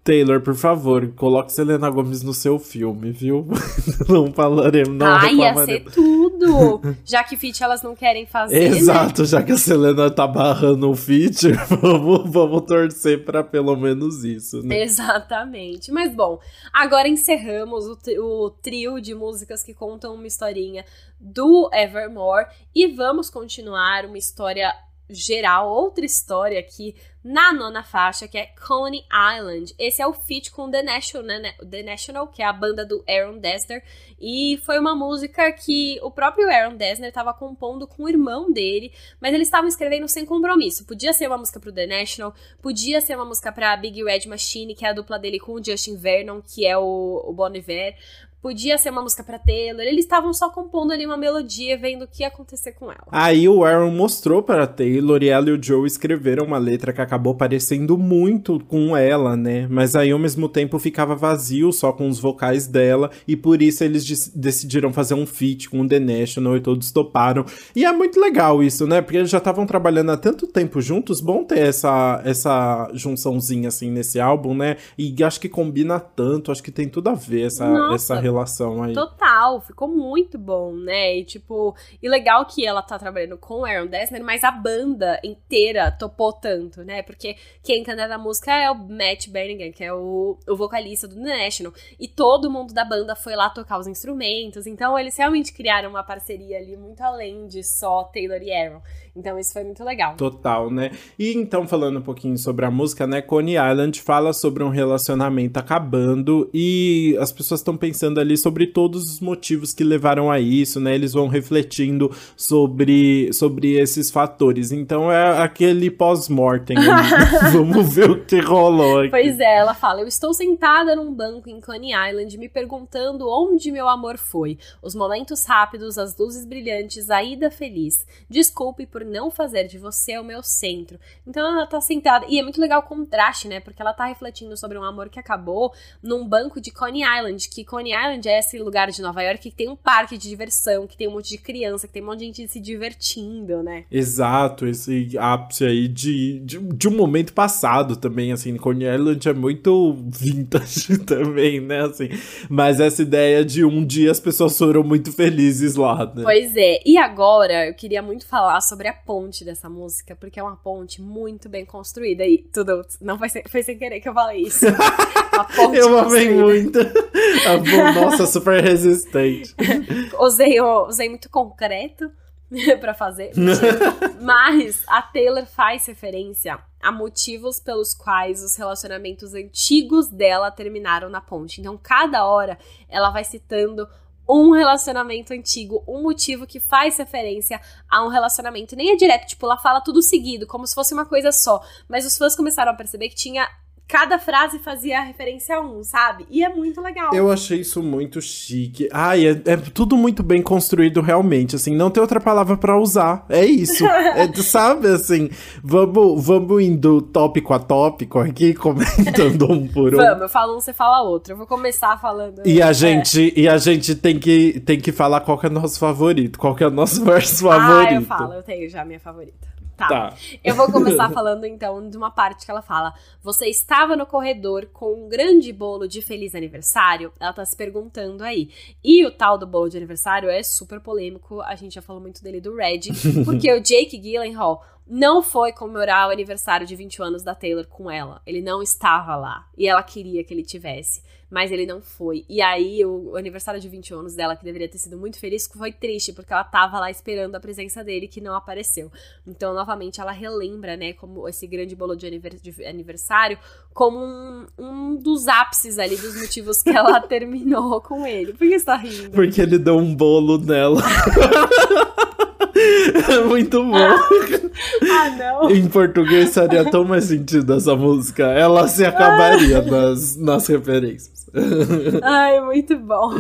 Taylor, por favor, coloque Selena Gomes no seu filme, viu? não falaremos, não Ai, ia ser tudo! Já que feat elas não querem fazer. Exato, né? já que a Selena tá barrando o feat, vamos, vamos torcer para pelo menos isso, né? Exatamente. Mas bom, agora encerramos o, o trio de músicas que contam uma historinha do Evermore e vamos continuar uma história geral, outra história aqui na nona faixa, que é Coney Island. Esse é o feat com The National, né? The National, que é a banda do Aaron Dessner. E foi uma música que o próprio Aaron Dessner estava compondo com o irmão dele, mas eles estavam escrevendo sem compromisso. Podia ser uma música pro The National, podia ser uma música pra Big Red Machine, que é a dupla dele com o Justin Vernon, que é o, o Bon Iver podia ser uma música para Taylor, eles estavam só compondo ali uma melodia, vendo o que ia acontecer com ela. Aí o Aaron mostrou para Taylor e ela e o Joe escreveram uma letra que acabou parecendo muito com ela, né? Mas aí ao mesmo tempo ficava vazio só com os vocais dela e por isso eles decidiram fazer um feat com o The National e todos toparam. E é muito legal isso, né? Porque eles já estavam trabalhando há tanto tempo juntos, bom ter essa essa junçãozinha assim nesse álbum, né? E acho que combina tanto, acho que tem tudo a ver essa Nossa. essa relação relação aí. Total, ficou muito bom, né? E tipo, e legal que ela tá trabalhando com o Aaron Dessner, mas a banda inteira topou tanto, né? Porque quem canta na música é o Matt Berningham, que é o, o vocalista do The National. E todo mundo da banda foi lá tocar os instrumentos. Então eles realmente criaram uma parceria ali muito além de só Taylor e Aaron. Então isso foi muito legal. Total, né? E então, falando um pouquinho sobre a música, né? Coney Island fala sobre um relacionamento acabando e as pessoas estão pensando ali sobre todos os motivos que levaram a isso, né? Eles vão refletindo sobre, sobre esses fatores. Então é aquele pós-mortem. Vamos ver o que rolou aqui. Pois é, ela fala: Eu estou sentada num banco em Coney Island me perguntando onde meu amor foi. Os momentos rápidos, as luzes brilhantes, a ida feliz. Desculpe por não fazer de você o meu centro. Então ela tá sentada. E é muito legal o contraste, né? Porque ela tá refletindo sobre um amor que acabou num banco de Coney Island. Que Coney Island é esse lugar de Nova York que tem um parque de diversão, que tem um monte de criança, que tem um monte de gente se divertindo, né? Exato, esse ápice aí de, de, de um momento passado também, assim. Coney Island é muito vintage também, né? Assim, mas essa ideia de um dia as pessoas foram muito felizes lá, né? Pois é. E agora eu queria muito falar sobre a ponte dessa música, porque é uma ponte muito bem construída. E tudo, não foi sem, foi sem querer que eu falei isso. Ponte eu amei muito. A nossa, super resistente. usei, usei muito concreto para fazer. Mas a Taylor faz referência a motivos pelos quais os relacionamentos antigos dela terminaram na ponte. Então, cada hora ela vai citando um relacionamento antigo, um motivo que faz referência a um relacionamento. Nem é direto, tipo, ela fala tudo seguido, como se fosse uma coisa só. Mas os fãs começaram a perceber que tinha cada frase fazia referência a um, sabe? E é muito legal. Eu achei isso muito chique. Ai, é, é tudo muito bem construído realmente, assim, não tem outra palavra para usar. É isso. é, sabe, assim, vamos, vamos indo tópico a tópico aqui, comentando um por um. Vamos, eu falo um, você fala outro. Eu vou começar falando. E a é. gente, e a gente tem que, tem que falar qual é o nosso favorito, qual é o nosso verso favorito. Ah, eu falo, eu tenho já a minha favorita. Tá. tá. Eu vou começar falando então de uma parte que ela fala: Você estava no corredor com um grande bolo de feliz aniversário? Ela tá se perguntando aí. E o tal do bolo de aniversário é super polêmico. A gente já falou muito dele do Red, porque o Jake Gyllenhaal não foi comemorar o aniversário de 20 anos da Taylor com ela. Ele não estava lá. E ela queria que ele tivesse mas ele não foi. E aí, o, aniversário de 20 anos dela, que deveria ter sido muito feliz, foi triste, porque ela tava lá esperando a presença dele, que não apareceu. Então, novamente, ela relembra, né, como esse grande bolo de, de aniversário, como um, um, dos ápices ali dos motivos que ela terminou com ele. Por que você tá rindo? Porque ele deu um bolo nela. Muito bom. ah, não. Em português faria tão mais sentido essa música. Ela se acabaria nas, nas referências. Ai, muito bom.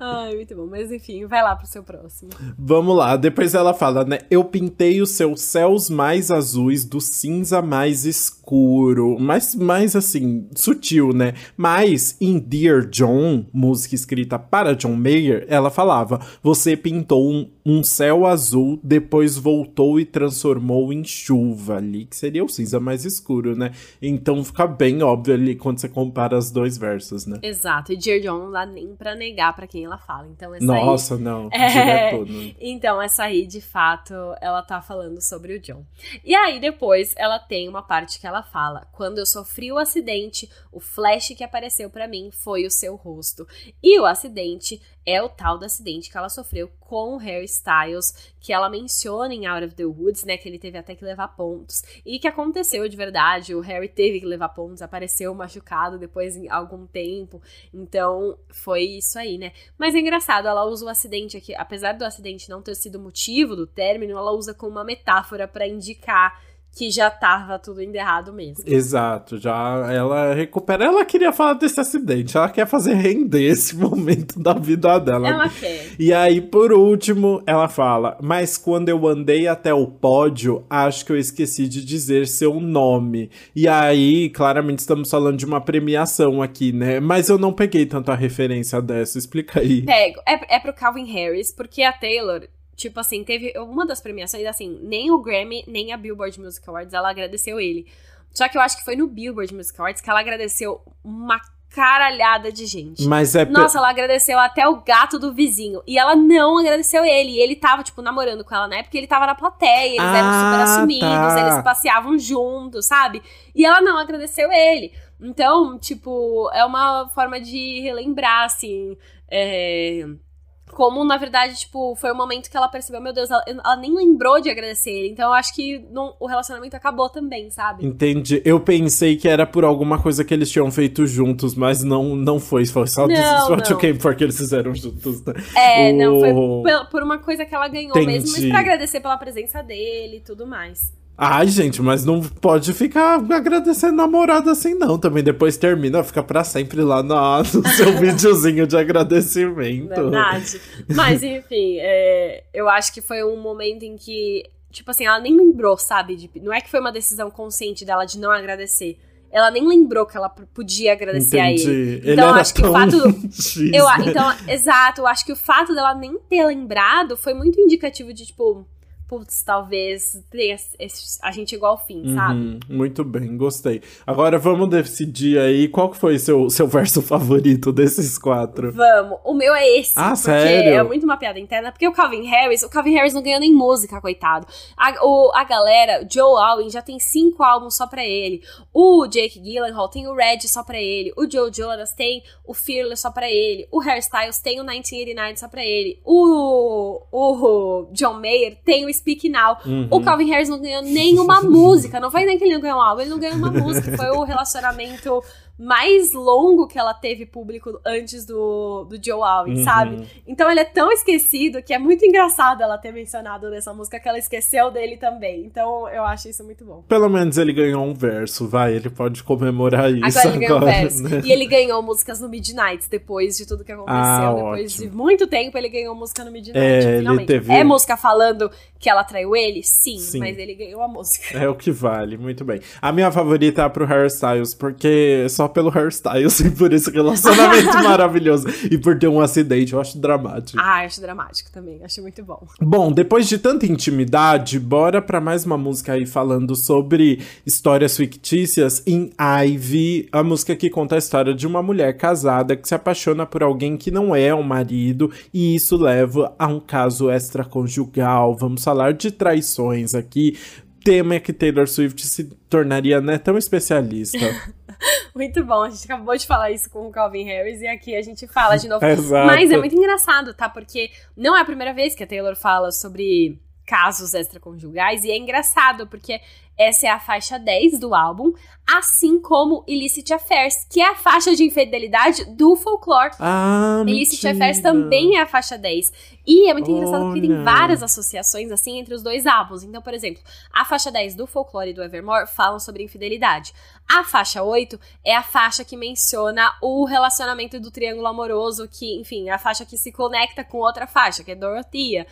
Ai, muito bom. Mas enfim, vai lá pro seu próximo. Vamos lá. Depois ela fala, né? Eu pintei os seus céus mais azuis do cinza mais escuro. Mais, mais assim, sutil, né? Mas em Dear John, música escrita para John Mayer, ela falava: Você pintou um, um céu azul, depois voltou e transformou em chuva ali, que seria o cinza mais escuro, né? Então fica bem óbvio ali quando você compara os dois versos, né? Exato. E Dear John não dá nem pra negar pra quem ela fala. Então, essa Nossa, aí... não. É... Direto, né? Então, essa aí, de fato, ela tá falando sobre o John. E aí, depois, ela tem uma parte que ela fala: Quando eu sofri o acidente, o flash que apareceu para mim foi o seu rosto. E o acidente é o tal do acidente que ela sofreu com o Harry Styles, que ela menciona em Out of the Woods, né, que ele teve até que levar pontos, e que aconteceu de verdade, o Harry teve que levar pontos, apareceu machucado depois em algum tempo, então foi isso aí, né. Mas é engraçado, ela usa o acidente aqui, apesar do acidente não ter sido motivo do término, ela usa como uma metáfora para indicar que já tava tudo indo errado mesmo. Exato, já ela recupera. Ela queria falar desse acidente, ela quer fazer render esse momento da vida dela. Ela quer. E aí, por último, ela fala: Mas quando eu andei até o pódio, acho que eu esqueci de dizer seu nome. E aí, claramente, estamos falando de uma premiação aqui, né? Mas eu não peguei tanto a referência dessa, explica aí. Pego. É, é pro Calvin Harris, porque a Taylor Tipo assim, teve uma das premiações, assim, nem o Grammy, nem a Billboard Music Awards, ela agradeceu ele. Só que eu acho que foi no Billboard Music Awards que ela agradeceu uma caralhada de gente. Mas é. Nossa, ela agradeceu até o gato do vizinho. E ela não agradeceu ele. E ele tava, tipo, namorando com ela na época, ele tava na plateia, eles Ah, eram super assumidos, tá. eles passeavam juntos, sabe? E ela não agradeceu ele. Então, tipo, é uma forma de relembrar, assim. É... Como, na verdade, tipo, foi o momento que ela percebeu, meu Deus, ela, ela nem lembrou de agradecer. Então eu acho que não- o relacionamento acabou também, sabe? Entendi. Eu pensei que era por alguma coisa que eles tinham feito juntos, mas não, não foi. Foi só Não, what you came for que eles fizeram juntos, né? É, não, foi O- pel- por uma coisa que ela ganhou Entendi. mesmo, mas pra agradecer pela presença dele e tudo mais. Ai, gente, mas não pode ficar agradecendo namorado assim, não. Também depois termina, fica pra sempre lá na- no seu videozinho de agradecimento. Verdade. Mas, enfim, é, eu acho que foi um momento em que, tipo assim, ela nem lembrou, sabe? de- não é que foi uma decisão consciente dela de não agradecer. Ela nem lembrou que ela podia agradecer a ele. Entendi. Ele Então, era acho que o fato- Eu, então, exato, eu acho que o fato dela nem ter lembrado foi muito indicativo de, tipo, putz, talvez a gente igual ao fim, sabe? Uhum, muito bem, gostei. Agora vamos decidir aí qual foi seu, seu verso favorito desses quatro. Vamos. O meu é esse. Ah, sério? É muito uma piada interna. Porque o Calvin Harris, o Calvin Harris não ganhou nem música, coitado. A, o, a galera, o Joe Alwyn já tem cinco álbuns só pra ele. O Jake Gyllenhaal tem o Red só pra ele. O Joe Jonas tem o Fearless só pra ele. O Harry Styles tem o 1989 só pra ele. O, o John Mayer tem o Speak Now. Uhum. O Calvin Harris não ganhou nenhuma música. Não foi nem que ele não ganhou um álbum, ele não ganhou uma música. Foi o relacionamento mais longo que ela teve público antes do, do Joe Alwyn, Uhum. sabe? Então ele é tão esquecido que é muito engraçado ela ter mencionado nessa música que ela esqueceu dele também. Então eu acho isso muito bom. Pelo menos ele ganhou um verso, vai, ele pode comemorar isso Agora ele ganhou um agora, verso. né? E ele ganhou músicas no Midnight depois de tudo que aconteceu. Ah, depois ótimo. de muito tempo, ele ganhou música no Midnight. É, finalmente. teve- É música falando que ela traiu ele? Sim, Sim. mas ele ganhou a música. É o que vale, muito bem. A minha favorita é pro hairstyles, porque só pelo hairstyles e por esse relacionamento maravilhoso. E por ter um acidente, eu acho dramático. Ah, acho dramático também. Acho muito bom. Bom, depois de tanta intimidade, bora pra mais uma música aí falando sobre histórias fictícias em Ivy, a música que conta a história de uma mulher casada que se apaixona por alguém que não é o marido e isso leva a um caso extraconjugal. Vamos falar de traições aqui. Tema que Taylor Swift se tornaria né, tão especialista. Muito bom, a gente acabou de falar isso com o Calvin Harris e aqui a gente fala de novo. Exato. Mas é muito engraçado, tá? Porque não é a primeira vez que a Taylor fala sobre casos extraconjugais. E é engraçado, porque essa é a faixa 10 do álbum, assim como Illicit Affairs, que é a faixa de infidelidade do folclore. Ah, Illicit mentira. Affairs também é a faixa 10. E é muito engraçado porque tem várias associações, assim, entre os dois álbuns. Então, por exemplo, a faixa 10 do folclore e do Evermore falam sobre infidelidade. A faixa 8 é a faixa que menciona o relacionamento do triângulo amoroso, que, enfim, é a faixa que se conecta com outra faixa, que é Dorothea.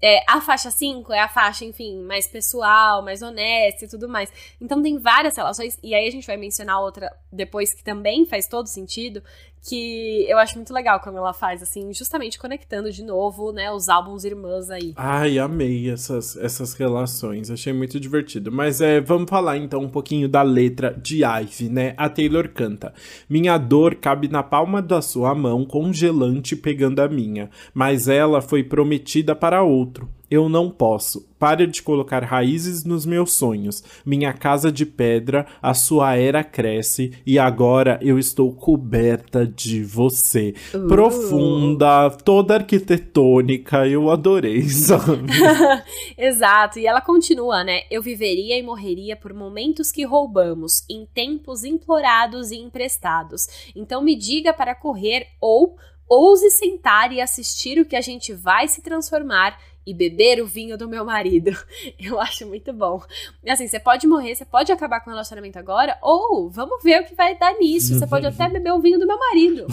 É, a faixa 5 é a faixa, enfim, mais pessoal, mais honesta e tudo mais. Então tem várias relações, e aí a gente vai mencionar outra depois que também faz todo sentido, que eu acho muito legal quando ela faz, assim, justamente conectando de novo, né, os álbuns irmãs aí. Ai, amei essas, essas relações, achei muito divertido. Mas é, vamos falar então um pouquinho da letra de Ive, né? A Taylor canta: Minha dor cabe na palma da sua mão, congelante pegando a minha, mas ela foi prometida para outro. Eu não posso. Pare de colocar raízes nos meus sonhos. Minha casa de pedra, a sua era cresce e agora eu estou coberta de você. Uh. Profunda, toda arquitetônica, eu adorei, sabe? Exato, e ela continua, né? Eu viveria e morreria por momentos que roubamos, em tempos implorados e emprestados. Então me diga para correr ou ouse sentar e assistir o que a gente vai se transformar e beber o vinho do meu marido. Eu acho muito bom. Assim, você pode morrer, você pode acabar com o relacionamento agora, ou vamos ver o que vai dar nisso. Você pode até beber o vinho do meu marido.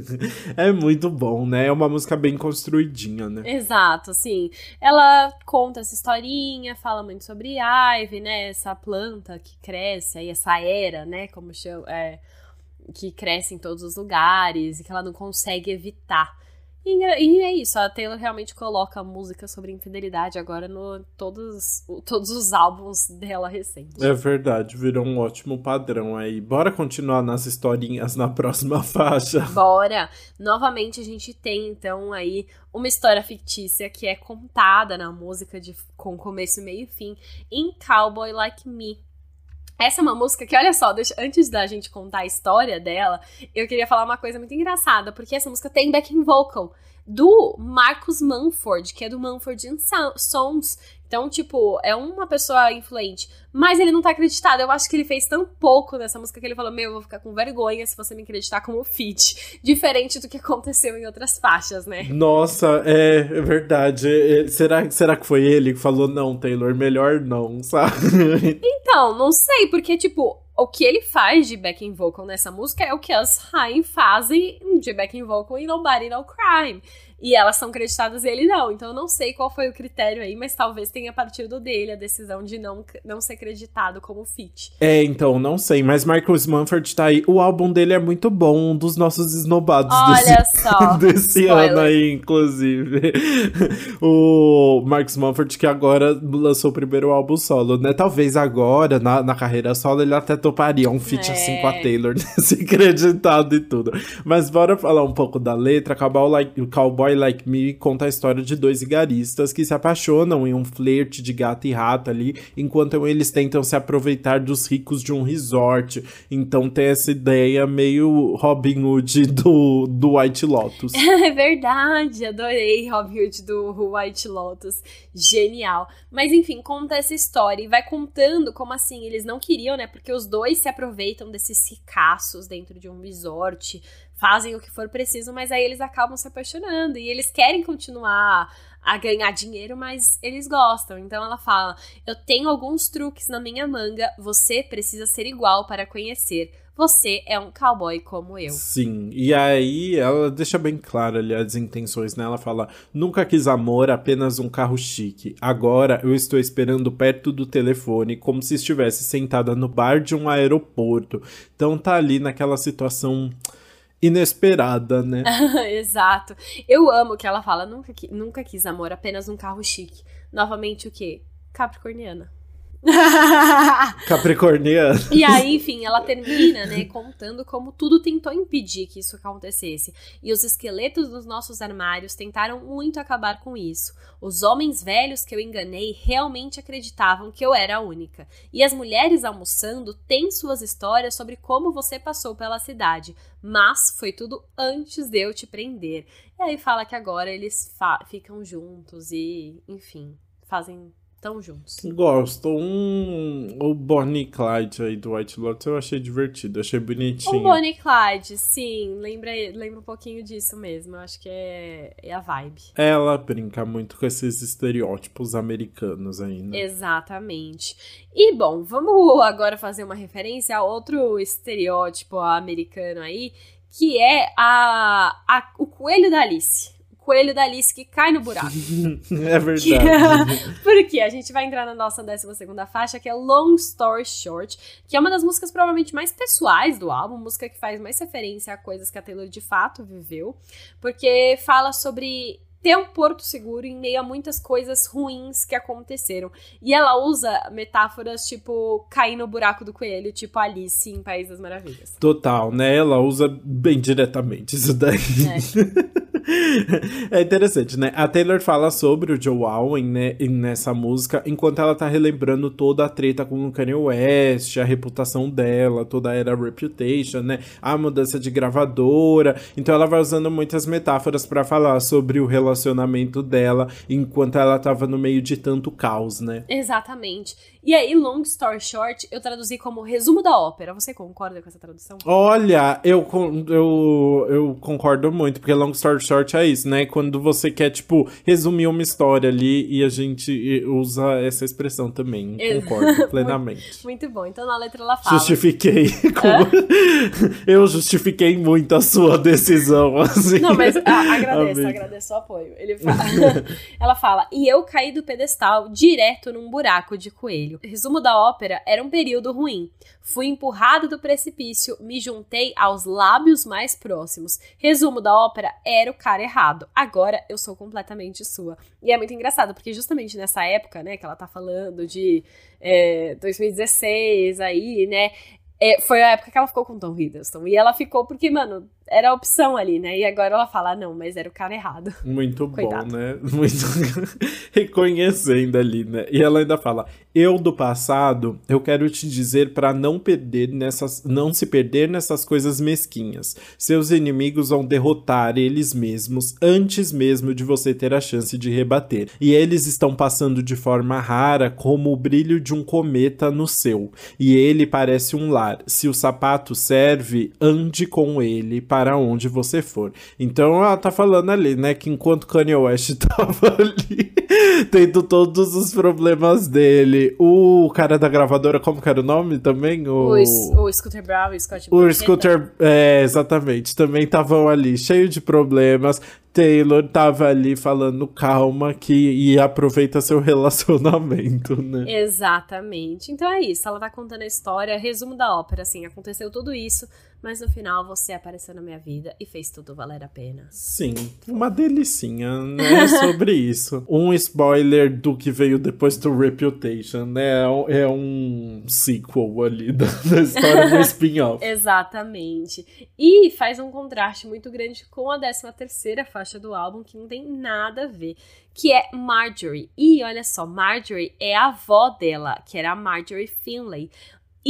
é muito bom, né? É uma música bem construidinha, né? Exato, assim. Ela conta essa historinha, fala muito sobre Ive, né? Essa planta que cresce, aí essa era, né? Como chama, é, que cresce em todos os lugares e que ela não consegue evitar. E, é isso, a Taylor realmente coloca música sobre infidelidade agora no todos, todos os álbuns dela recentes. É verdade, virou um ótimo padrão aí. Bora continuar nas historinhas na próxima faixa. Bora! Novamente a gente tem então aí uma história fictícia que é contada na música de, com começo, meio e fim em Cowboy Like Me. Essa é uma música que, olha só, deixa- antes da gente contar a história dela, eu queria falar uma coisa muito engraçada, porque essa música tem backing vocal do Marcus Manford, que é do Manford Sons. Então, tipo, é uma pessoa influente. Mas ele não tá acreditado. Eu acho que ele fez tão pouco nessa música que ele falou: Meu, eu vou ficar com vergonha se você me acreditar como feat. Diferente do que aconteceu em outras faixas, né? Nossa, é, é verdade. É, é, será, será que foi ele que falou, não, Taylor, melhor não, sabe? Então, não sei, porque, tipo, o que ele faz de backing vocal nessa música é o que as Haim fazem de backing vocal em Nobody No Crime. E elas são creditadas e ele não. Então eu não sei qual foi o critério aí, mas talvez tenha partido dele a decisão de não, não ser creditado como feat. É, então, não sei, mas Marcus Manford tá aí. O álbum dele é muito bom, um dos nossos esnobados desse Olha só. desse spoiler. ano aí, inclusive. o Marcus Mumford, que agora lançou o primeiro álbum solo, né? Talvez agora, na, na carreira solo, ele até toparia um feat É. assim com a Taylor, nesse creditado e tudo. Mas bora falar um pouco da letra. Cowboy Like, Cowboy like Me conta a história de dois vigaristas que se apaixonam em um flerte de gato e rato ali, enquanto eles tentam se aproveitar dos ricos de um resort. Então tem essa ideia meio Robin Hood do, do White Lotus. É verdade, adorei Robin Hood do White Lotus. Genial. Mas enfim, conta essa história e vai contando como assim eles não queriam, né? Porque os dois se aproveitam desses ricaços dentro de um resort, fazem o que for preciso, mas aí eles acabam se apaixonando e eles querem continuar a ganhar dinheiro, mas eles gostam. Então ela fala: Eu tenho alguns truques na minha manga, você precisa ser igual para conhecer. Você é um cowboy como eu. Sim, e aí ela deixa bem claro ali as intenções, né? Ela fala: nunca quis amor, apenas um carro chique. Agora eu estou esperando perto do telefone, como se estivesse sentada no bar de um aeroporto. Então tá ali naquela situação inesperada, né? Exato. Eu amo que ela fala, nunca, nunca quis amor, apenas um carro chique. Novamente o quê? Capricorniana. Capricorniano. e aí, enfim, ela termina, né, contando como tudo tentou impedir que isso acontecesse. E os esqueletos dos nossos armários tentaram muito acabar com isso. Os homens velhos que eu enganei realmente acreditavam que eu era a única. E as mulheres almoçando têm suas histórias sobre como você passou pela cidade. Mas foi tudo antes de eu te prender. E aí fala que agora eles ficam juntos e, enfim, fazem tão juntos. Gosto. Um, o Bonnie Clyde aí do White Lotus eu achei divertido, achei bonitinho. O Bonnie e Clyde, sim, lembra, lembra um pouquinho disso mesmo. Eu acho que é, é a vibe. Ela brinca muito com esses estereótipos americanos ainda. Exatamente. E bom, vamos agora fazer uma referência a outro estereótipo americano aí, que é a, a o coelho da Alice coelho da Alice que cai no buraco. é verdade. Porque a gente vai entrar na nossa 12 segunda faixa, que é Long Story Short, que é uma das músicas provavelmente mais pessoais do álbum, música que faz mais referência a coisas que a Taylor de fato viveu, porque fala sobre ter um porto seguro em meio a muitas coisas ruins que aconteceram. E ela usa metáforas tipo cair no buraco do coelho, tipo Alice em País das Maravilhas. Total, né? Ela usa bem diretamente isso daí. É. é interessante, né? A Taylor fala sobre o Joe Alwyn, né, nessa música, enquanto ela tá relembrando toda a treta com o Kanye West, a reputação dela, toda a era Reputation, né? A mudança de gravadora. Então ela vai usando muitas metáforas para falar sobre o relacionamento dela enquanto ela tava no meio de tanto caos, né? Exatamente. E aí, long story short, eu traduzi como resumo da ópera. Você concorda com essa tradução? Olha, eu, eu, eu concordo muito, porque long story short é isso, né? Quando você quer, tipo, resumir uma história ali e a gente usa essa expressão também. Concordo plenamente. muito, bom. Então na letra ela fala. Justifiquei. Como... eu justifiquei muito a sua decisão, assim. Não, mas ah, agradeço, agradeço o apoio. Ele fala... ela fala, e eu caí do pedestal direto num buraco de coelho. Resumo da ópera era um período ruim. Fui empurrado do precipício, me juntei aos lábios mais próximos. Resumo da ópera era o cara errado. Agora eu sou completamente sua. E é muito engraçado, porque justamente nessa época, né, que ela tá falando de é, 2016 aí, né, é, foi a época que ela ficou com Tom Hiddleston. E ela ficou porque, mano, era a opção ali, né? E agora ela fala, não, mas era o cara errado. Muito bom, né? Muito reconhecendo ali, né? E ela ainda fala: "Eu do passado, eu quero te dizer para não perder nessas não se perder nessas coisas mesquinhas. Seus inimigos vão derrotar eles mesmos antes mesmo de você ter a chance de rebater. E eles estão passando de forma rara como o brilho de um cometa no seu. E ele parece um lar. Se o sapato serve, ande com ele para para onde você for. Então ela tá falando ali, né, que enquanto Kanye West tava ali tendo todos os problemas dele, o cara da gravadora, como que era o nome também? O, o, o Scooter Brown e o Scott O Scooter, é, exatamente, também estavam ali, cheio de problemas. Taylor tava ali falando calma que e aproveita seu relacionamento, né? Exatamente. Então é isso, ela tá contando a história, resumo da ópera, assim, aconteceu tudo isso, mas no final você apareceu na minha vida e fez tudo valer a pena. Sim, uma delicinha, né? Sobre isso. Um spoiler do que veio depois do Reputation, né? É um sequel ali da, da história do spin-off. Exatamente. E faz um contraste muito grande com a 13 terceira faixa do álbum, que não tem nada a ver, que é Marjorie. E olha só, Marjorie é a avó dela, que era a Marjorie Finlay.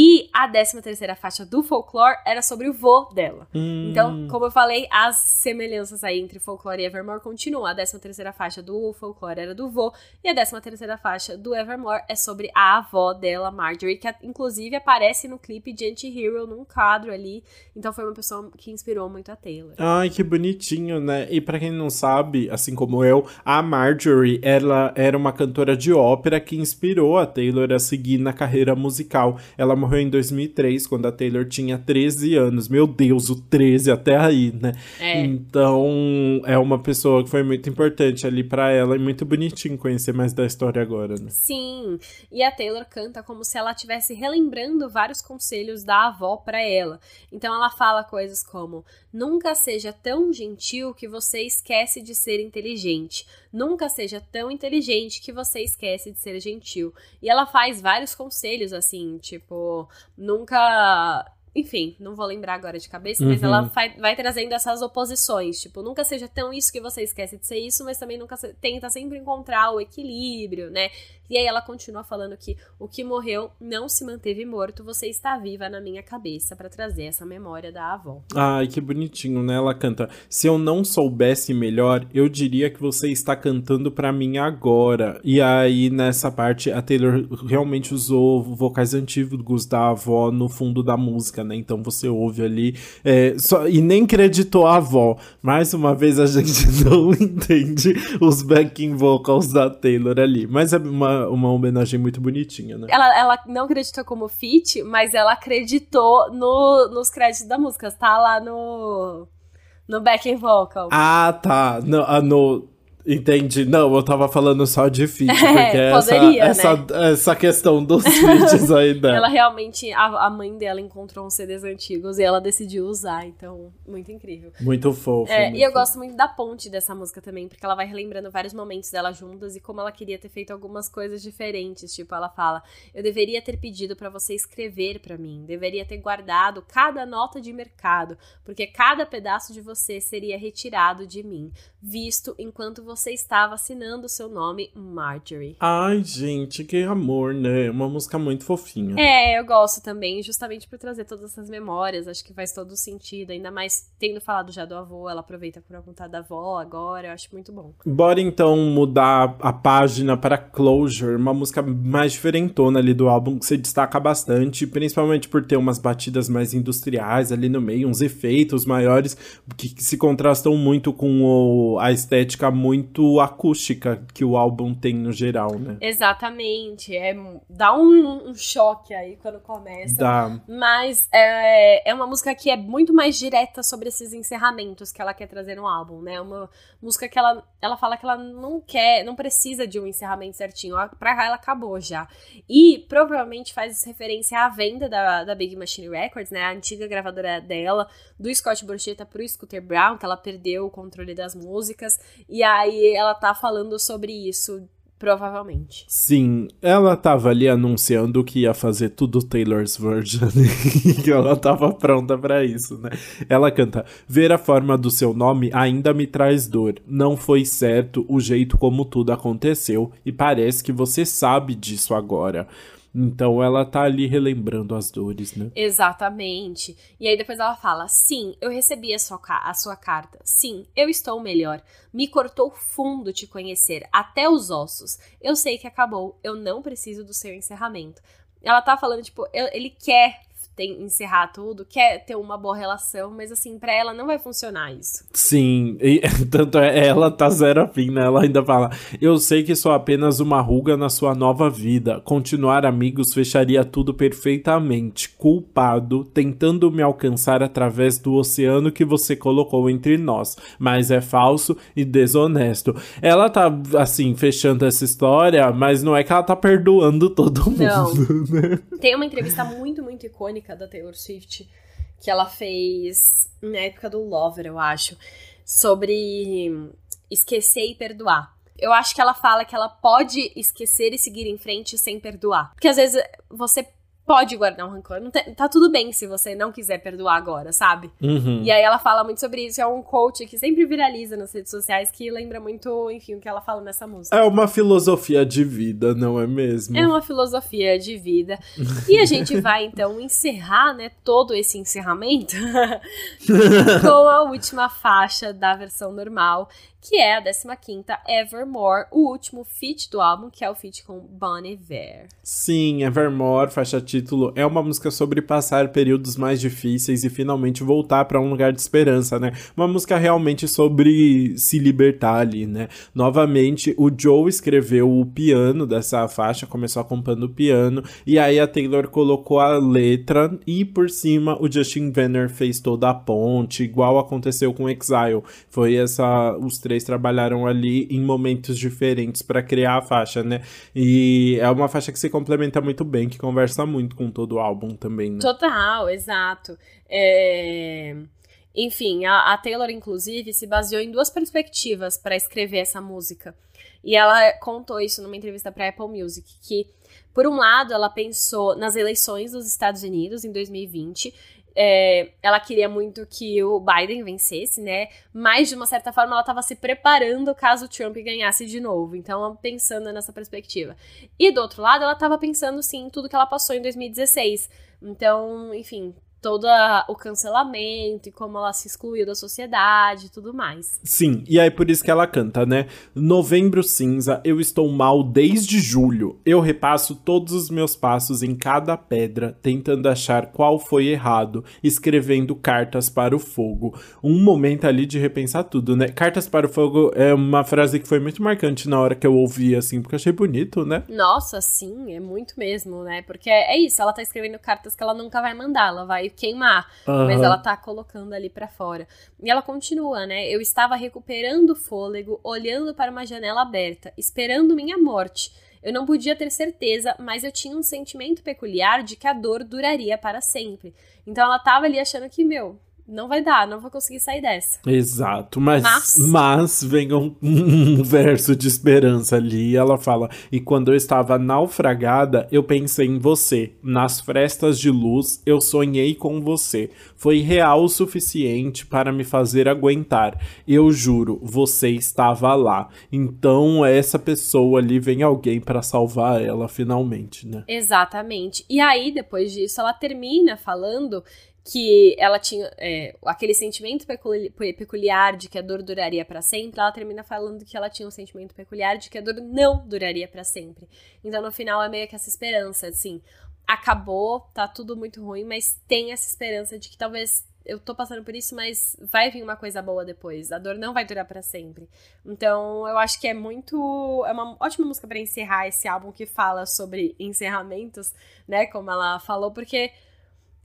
E a 13 terceira faixa do Folklore era sobre o vô dela. Hum. Então, como eu falei, as semelhanças aí entre Folklore e Evermore continuam. A 13 terceira faixa do Folklore era do vô, e a 13 terceira faixa do Evermore é sobre a avó dela, Marjorie, que inclusive aparece no clipe de Anti-Hero, num quadro ali. Então foi uma pessoa que inspirou muito a Taylor. Ai, que bonitinho, né? E para quem não sabe, assim como eu, a Marjorie, ela era uma cantora de ópera que inspirou a Taylor a seguir na carreira musical. Ela morreu em 2003, quando a Taylor tinha 13 anos. Meu Deus, o 13 até aí, né? É. Então, é uma pessoa que foi muito importante ali para ela e muito bonitinho conhecer mais da história agora, né? Sim, e a Taylor canta como se ela estivesse relembrando vários conselhos da avó para ela. Então, ela fala coisas como: Nunca seja tão gentil que você esquece de ser inteligente. Nunca seja tão inteligente que você esquece de ser gentil. E ela faz vários conselhos assim, tipo, nunca enfim, não vou lembrar agora de cabeça, uhum. mas ela uhum. vai, vai, trazendo essas oposições. Tipo, nunca seja tão isso que você esquece de ser isso, mas também nunca se, tenta sempre encontrar o equilíbrio, né? E aí ela continua falando que o que morreu não se manteve morto, você está viva na minha cabeça para trazer essa memória da avó. Ai, que bonitinho, né? Ela canta: "Se eu não soubesse melhor, eu diria que você está cantando para mim agora". E aí nessa parte a Taylor realmente usou vocais antigos da avó no fundo da música, né? Então você ouve ali é, só, e nem creditou a avó. Mais uma vez a gente não entende os backing vocals da Taylor ali, mas é uma uma, homenagem muito bonitinha, né? Ela, ela não acreditou como feat, mas ela acreditou no, nos créditos da música. Tá lá no. No backing vocal. Ah, tá. No, ah, no Entendi. Não, eu tava falando só de feat, porque é, poderia, essa, né? essa, essa questão dos aí dela. Ela realmente, a, a, mãe dela encontrou uns CDs antigos e ela decidiu usar, então, muito incrível. Muito fofo. É, muito e eu fofo. gosto muito da ponte dessa música também, porque ela vai relembrando vários momentos dela juntas e como ela queria ter feito algumas coisas diferentes. Tipo, ela fala: Eu deveria ter pedido para você escrever para mim, deveria ter guardado cada nota de mercado, porque cada pedaço de você seria retirado de mim, visto enquanto você estava assinando seu nome Marjorie. Ai, gente, que amor, né? Uma música muito fofinha. É, eu gosto também, justamente por trazer todas essas memórias. Acho que faz todo sentido. Ainda mais tendo falado já do avô, ela aproveita para contar da avó agora. Eu acho muito bom. Bora então mudar a página para Closure, uma música mais diferentona ali do álbum, que se destaca bastante, principalmente por ter umas batidas mais industriais ali no meio, uns efeitos maiores que, que se contrastam muito com o, a estética muito acústica que o álbum tem no geral, né? Exatamente. É, dá um, um choque aí quando começa. Dá. Mas é, é uma música que é muito mais direta sobre esses encerramentos que ela quer trazer no álbum, né? Uma música que ela, ela fala que ela não quer, não precisa de um encerramento certinho. Pra ela acabou já. E provavelmente faz referência à venda da, da Big Machine Records, né? A antiga gravadora dela, do Scott Borchetta pro Scooter Brown, que ela perdeu o controle das músicas. E aí ela tá falando sobre isso Provavelmente. Sim, ela tava ali anunciando que ia fazer tudo Taylor's Version que ela tava pronta para isso, né? Ela canta: Ver a forma do seu nome ainda me traz dor. Não foi certo o jeito como tudo aconteceu e parece que você sabe disso agora. Então ela tá ali relembrando as dores, né? Exatamente. E aí depois ela fala: Sim, eu recebi a sua, a sua carta. Sim, eu estou melhor. Me cortou fundo te conhecer, até os ossos. Eu sei que acabou. Eu não preciso do seu encerramento. Ela tá falando, tipo, ele quer tem, encerrar tudo, quer ter uma boa relação, mas assim, pra ela não vai funcionar isso. Sim, e, tanto é, ela tá zero a fim, né? Ela ainda fala: Eu sei que sou apenas uma ruga na sua nova vida. Continuar amigos fecharia tudo perfeitamente. Culpado, tentando me alcançar através do oceano que você colocou entre nós. Mas é falso e desonesto. Ela tá, assim, fechando essa história, mas não é que ela tá perdoando todo mundo, não. né? Tem uma entrevista muito, muito icônica da Taylor Swift que ela fez na época do Lover, eu acho, sobre esquecer e perdoar. Eu acho que ela fala que ela pode esquecer e seguir em frente sem perdoar. Porque às vezes você pode guardar um rancor. Não tá, tá tudo bem se você não quiser perdoar agora, sabe? Uhum. E aí ela fala muito sobre isso. É um coach que sempre viraliza nas redes sociais que lembra muito, enfim, o que ela fala nessa música. É uma filosofia de vida, não é mesmo? É uma filosofia de vida. e a gente vai então encerrar, né, todo esse encerramento com a última faixa da versão normal, que é a 15 Evermore, o último feat do álbum, que é o feat com Bon Iver. Sim, Evermore, faixa título, é uma música sobre passar períodos mais difíceis e finalmente voltar para um lugar de esperança, né? Uma música realmente sobre se libertar ali, né? Novamente, o Joe escreveu o piano dessa faixa, começou acompanhando o piano, e aí a Taylor colocou a letra e por cima o Justin Venner fez toda a ponte, igual aconteceu com Exile. Foi essa os três trabalharam ali em momentos diferentes para criar a faixa, né? E é uma faixa que se complementa muito bem, que conversa muito com todo o álbum também, né? Total, exato. É... Enfim, a, a Taylor, inclusive, se baseou em duas perspectivas para escrever essa música. E ela contou isso numa entrevista para Apple Music, que, por um lado, ela pensou nas eleições dos Estados Unidos em 2020 é, ela queria muito que o Biden vencesse, né? Mas, de uma certa forma, ela estava se preparando caso o Trump ganhasse de novo. Então, pensando nessa perspectiva. E, do outro lado, ela estava pensando, sim, em tudo que ela passou em 2016. Então, enfim, todo o cancelamento e como ela se excluiu da sociedade e tudo mais. Sim, e aí por isso que ela canta, né? Novembro cinza, eu estou mal desde julho. Eu repasso todos os meus passos em cada pedra, tentando achar qual foi errado, escrevendo cartas para o fogo. Um momento ali de repensar tudo, né? Cartas para o fogo é uma frase que foi muito marcante na hora que eu ouvi, assim, porque achei bonito, né? Nossa, sim, é muito mesmo, né? Porque é isso, ela tá escrevendo cartas que ela nunca vai mandar, ela vai queimar, uhum. mas ela tá colocando ali para fora. E ela continua, né? Eu estava recuperando o fôlego, olhando para uma janela aberta, esperando minha morte. Eu não podia ter certeza, mas eu tinha um sentimento peculiar de que a dor duraria para sempre. Então ela tava ali achando que, meu, não vai dar, não vou conseguir sair dessa. Exato, mas, mas... mas vem um, um, verso de esperança ali. Ela fala: E quando eu estava naufragada, eu pensei em você. Nas frestas de luz, eu sonhei com você. Foi real o suficiente para me fazer aguentar. Eu juro, você estava lá. Então, essa pessoa ali vem alguém para salvar ela finalmente, né? Exatamente. E aí, depois disso, ela termina falando que ela tinha é, aquele sentimento peculiar de que a dor duraria para sempre, ela termina falando que ela tinha um sentimento peculiar de que a dor não duraria para sempre. Então no final é meio que essa esperança, assim, acabou, tá tudo muito ruim, mas tem essa esperança de que talvez eu tô passando por isso, mas vai vir uma coisa boa depois. A dor não vai durar para sempre. Então, eu acho que é muito. É uma ótima música para encerrar esse álbum que fala sobre encerramentos, né? Como ela falou, porque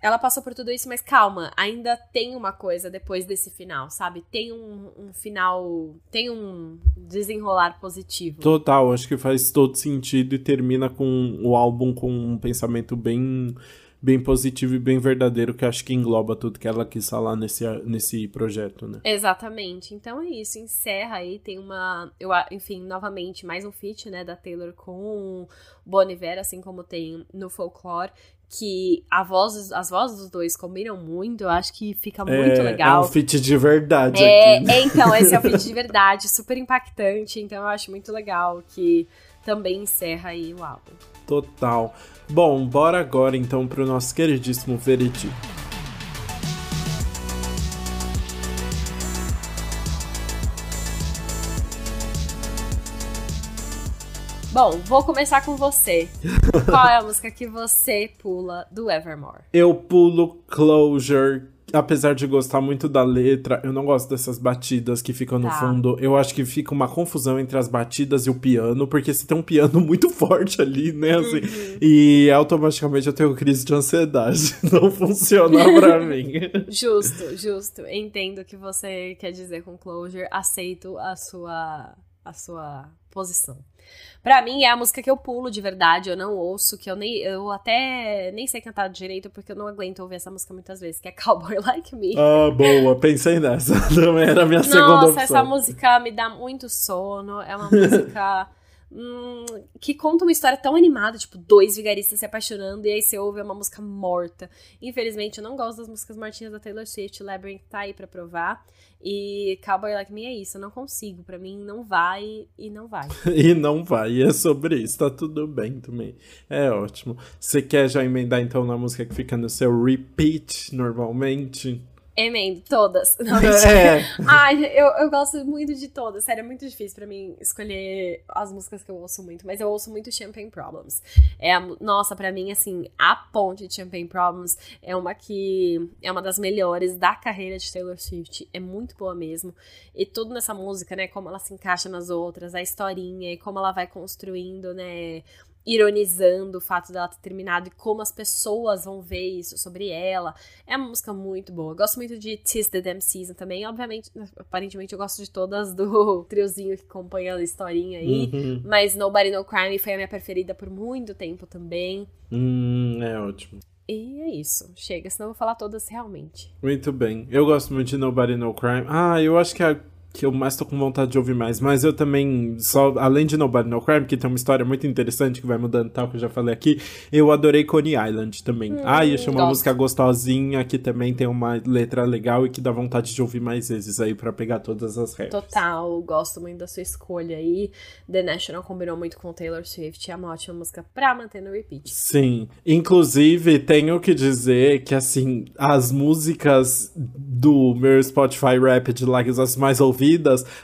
ela passou por tudo isso, mas calma, ainda tem uma coisa depois desse final, sabe? Tem um, um, final, tem um desenrolar positivo. Total, acho que faz todo sentido e termina com o álbum com um pensamento bem bem positivo e bem verdadeiro, que acho que engloba tudo que ela quis falar nesse, nesse projeto, né? Exatamente. Então é isso, encerra aí, tem uma, eu, enfim, novamente, mais um feat, né, da Taylor com o Bon Iver, assim como tem no Folklore, que a voz, as vozes dos dois combinam muito, eu acho que fica muito é, legal. É um feat de verdade é, aqui. É, então, esse é o feat de verdade, super impactante, então eu acho muito legal que também encerra aí o álbum. Total. Bom, bora agora então pro nosso queridíssimo veredito. Bom, vou começar com você. Qual é a música que você pula do Evermore? Eu pulo Closure, apesar de gostar muito da letra, eu não gosto dessas batidas que ficam no tá. fundo. Eu acho que fica uma confusão entre as batidas e o piano, porque se tem um piano muito forte ali, né? Assim, uhum. E automaticamente eu tenho crise de ansiedade. Não funciona pra mim. Justo, justo. Entendo o que você quer dizer com closure. Aceito a sua, a sua posição. Pra mim é a música que eu pulo de verdade, eu não ouço, que eu nem eu até nem sei cantar direito porque eu não aguento ouvir essa música muitas vezes, que é Cowboy Like Me. Ah, boa, pensei nessa. Também era a minha Nossa, segunda opção. Nossa, essa música me dá muito sono, é uma música hum, que conta uma história tão animada, tipo, dois vigaristas se apaixonando, e aí você ouve uma música morta. Infelizmente, eu não gosto das músicas mortinhas da Taylor Swift, Labyrinth tá aí pra provar. E Cowboy Like Me é isso, eu não consigo. Pra mim, não vai e não vai. e não vai, é sobre isso, tá tudo bem também. É ótimo. Você quer já emendar então na música que fica no seu repeat normalmente? Emendo, todas. Não, é. Ai, eu, eu gosto muito de todas. Sério, é muito difícil para mim escolher as músicas que eu ouço muito. Mas eu ouço muito Champagne Problems. É a, nossa, para mim, assim, a ponte de Champagne Problems é uma que é uma das melhores da carreira de Taylor Swift. É muito boa mesmo. E tudo nessa música, né? Como ela se encaixa nas outras, a historinha e como ela vai construindo, né? Ironizando o fato dela ter terminado e como as pessoas vão ver isso sobre ela. É uma música muito boa. Eu gosto muito de Tis the Damn Season também. Obviamente, aparentemente eu gosto de todas do triozinho que acompanha a historinha aí. Uhum. Mas Nobody No Crime foi a minha preferida por muito tempo também. Hum, é ótimo. E é isso. Chega, senão eu vou falar todas realmente. Muito bem. Eu gosto muito de Nobody No Crime. Ah, eu acho que a que eu mais tô com vontade de ouvir mais. Mas eu também, só além de Nobody No Crime, que tem uma história muito interessante que vai mudando tal, que eu já falei aqui, eu adorei Coney Island também. Hum, ah, e achei uma gosto. música gostosinha, que também tem uma letra legal e que dá vontade de ouvir mais vezes aí para pegar todas as regras. Total, gosto muito da sua escolha aí. The National combinou muito com Taylor Swift, é uma ótima música pra manter no repeat. Sim, inclusive tenho que dizer que assim, as músicas do meu Spotify Rapid lá, que as mais ouvidas,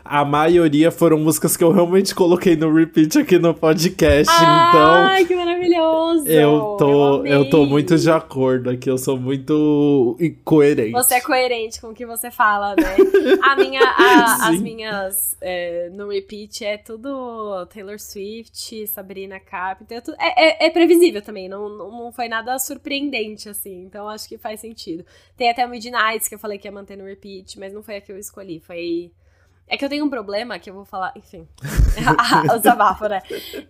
a maioria foram músicas que eu realmente coloquei no repeat aqui no podcast. então. Ai, que maravilhoso! Eu tô, eu, eu tô muito de acordo aqui, eu sou muito coerente. Você é coerente com o que você fala, né? a minha, a, as minhas é, no repeat é tudo Taylor Swift, Sabrina Carpenter, é, é, é, previsível também, não, não foi nada surpreendente, assim, então acho que faz sentido. Tem até o Midnights que eu falei que ia manter no repeat, mas não foi a que eu escolhi, foi é que eu tenho um problema que eu vou falar, enfim. o desabafo, né?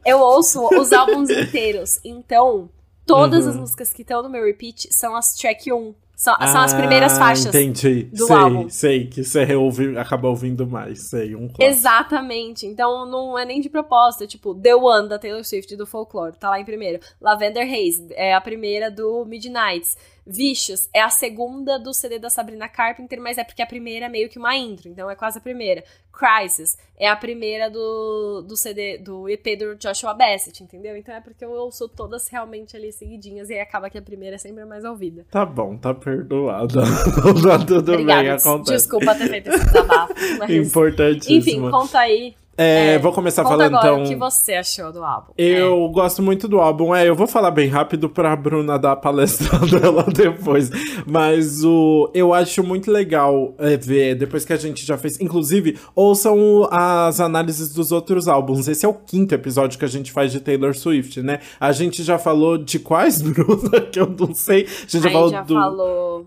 Eu ouço os álbuns inteiros. Então, todas uhum. as músicas que estão no meu repeat são as track 1. São, ah, são as primeiras ah, faixas entendi. do sei, álbum. Sei, que você ouve, acaba ouvindo mais, sei, um clássico. Exatamente. Então não é nem de propósito, é tipo The One da Taylor Swift do Folklore, tá lá em primeiro. Lavender Haze é a primeira do Midnights. Vicious é a segunda do CD da Sabrina Carpenter, mas é porque a primeira é meio que uma intro, então é quase a primeira. Crisis é a primeira do, do CD, do EP do Joshua Bassett, entendeu? Então é porque eu ouço todas realmente ali seguidinhas e aí acaba que a primeira é sempre a mais ouvida. Tá bom, tá perdoada. tá tudo Obrigada. bem, acontece. Desculpa ter feito esse desabafo. Mas... Importantíssimo. Enfim, conta aí é, é, vou começar falando agora então. O que você achou do álbum? Eu é. gosto muito do álbum. É, eu vou falar bem rápido pra Bruna dar a palestra dela depois. Mas o eu acho muito legal é, ver, depois que a gente já fez. Inclusive, ouçam as análises dos outros álbuns. Esse é o quinto episódio que a gente faz de Taylor Swift, né? A gente já falou de quais, Bruna? que eu não sei. A gente já falou já do. falou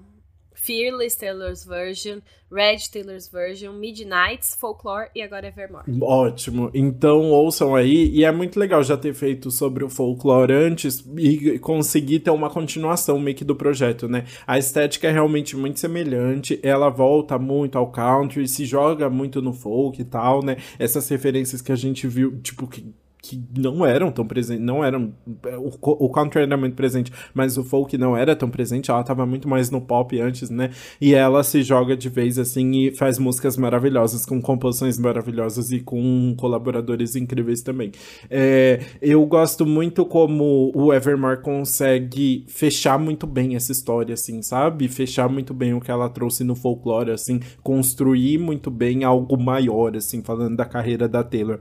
Fearless Taylor's Version, Red Taylor's Version, Midnights, Folklore e agora Evermore. Ótimo. Então ouçam aí. E é muito legal já ter feito sobre o Folklore antes e conseguir ter uma continuação meio que do projeto, né? A estética é realmente muito semelhante. Ela volta muito ao country, se joga muito no folk e tal, né? Essas referências que a gente viu, tipo, que que não eram tão presentes, não eram, o, o country era muito presente, mas o folk não era tão presente, ela tava muito mais no pop antes, né, e ela se joga de vez assim e faz músicas maravilhosas, com composições maravilhosas e com colaboradores incríveis também. É, eu gosto muito como o Evermore consegue fechar muito bem essa história, assim, sabe, fechar muito bem o que ela trouxe no folclore, assim, construir muito bem algo maior, assim, falando da carreira da Taylor.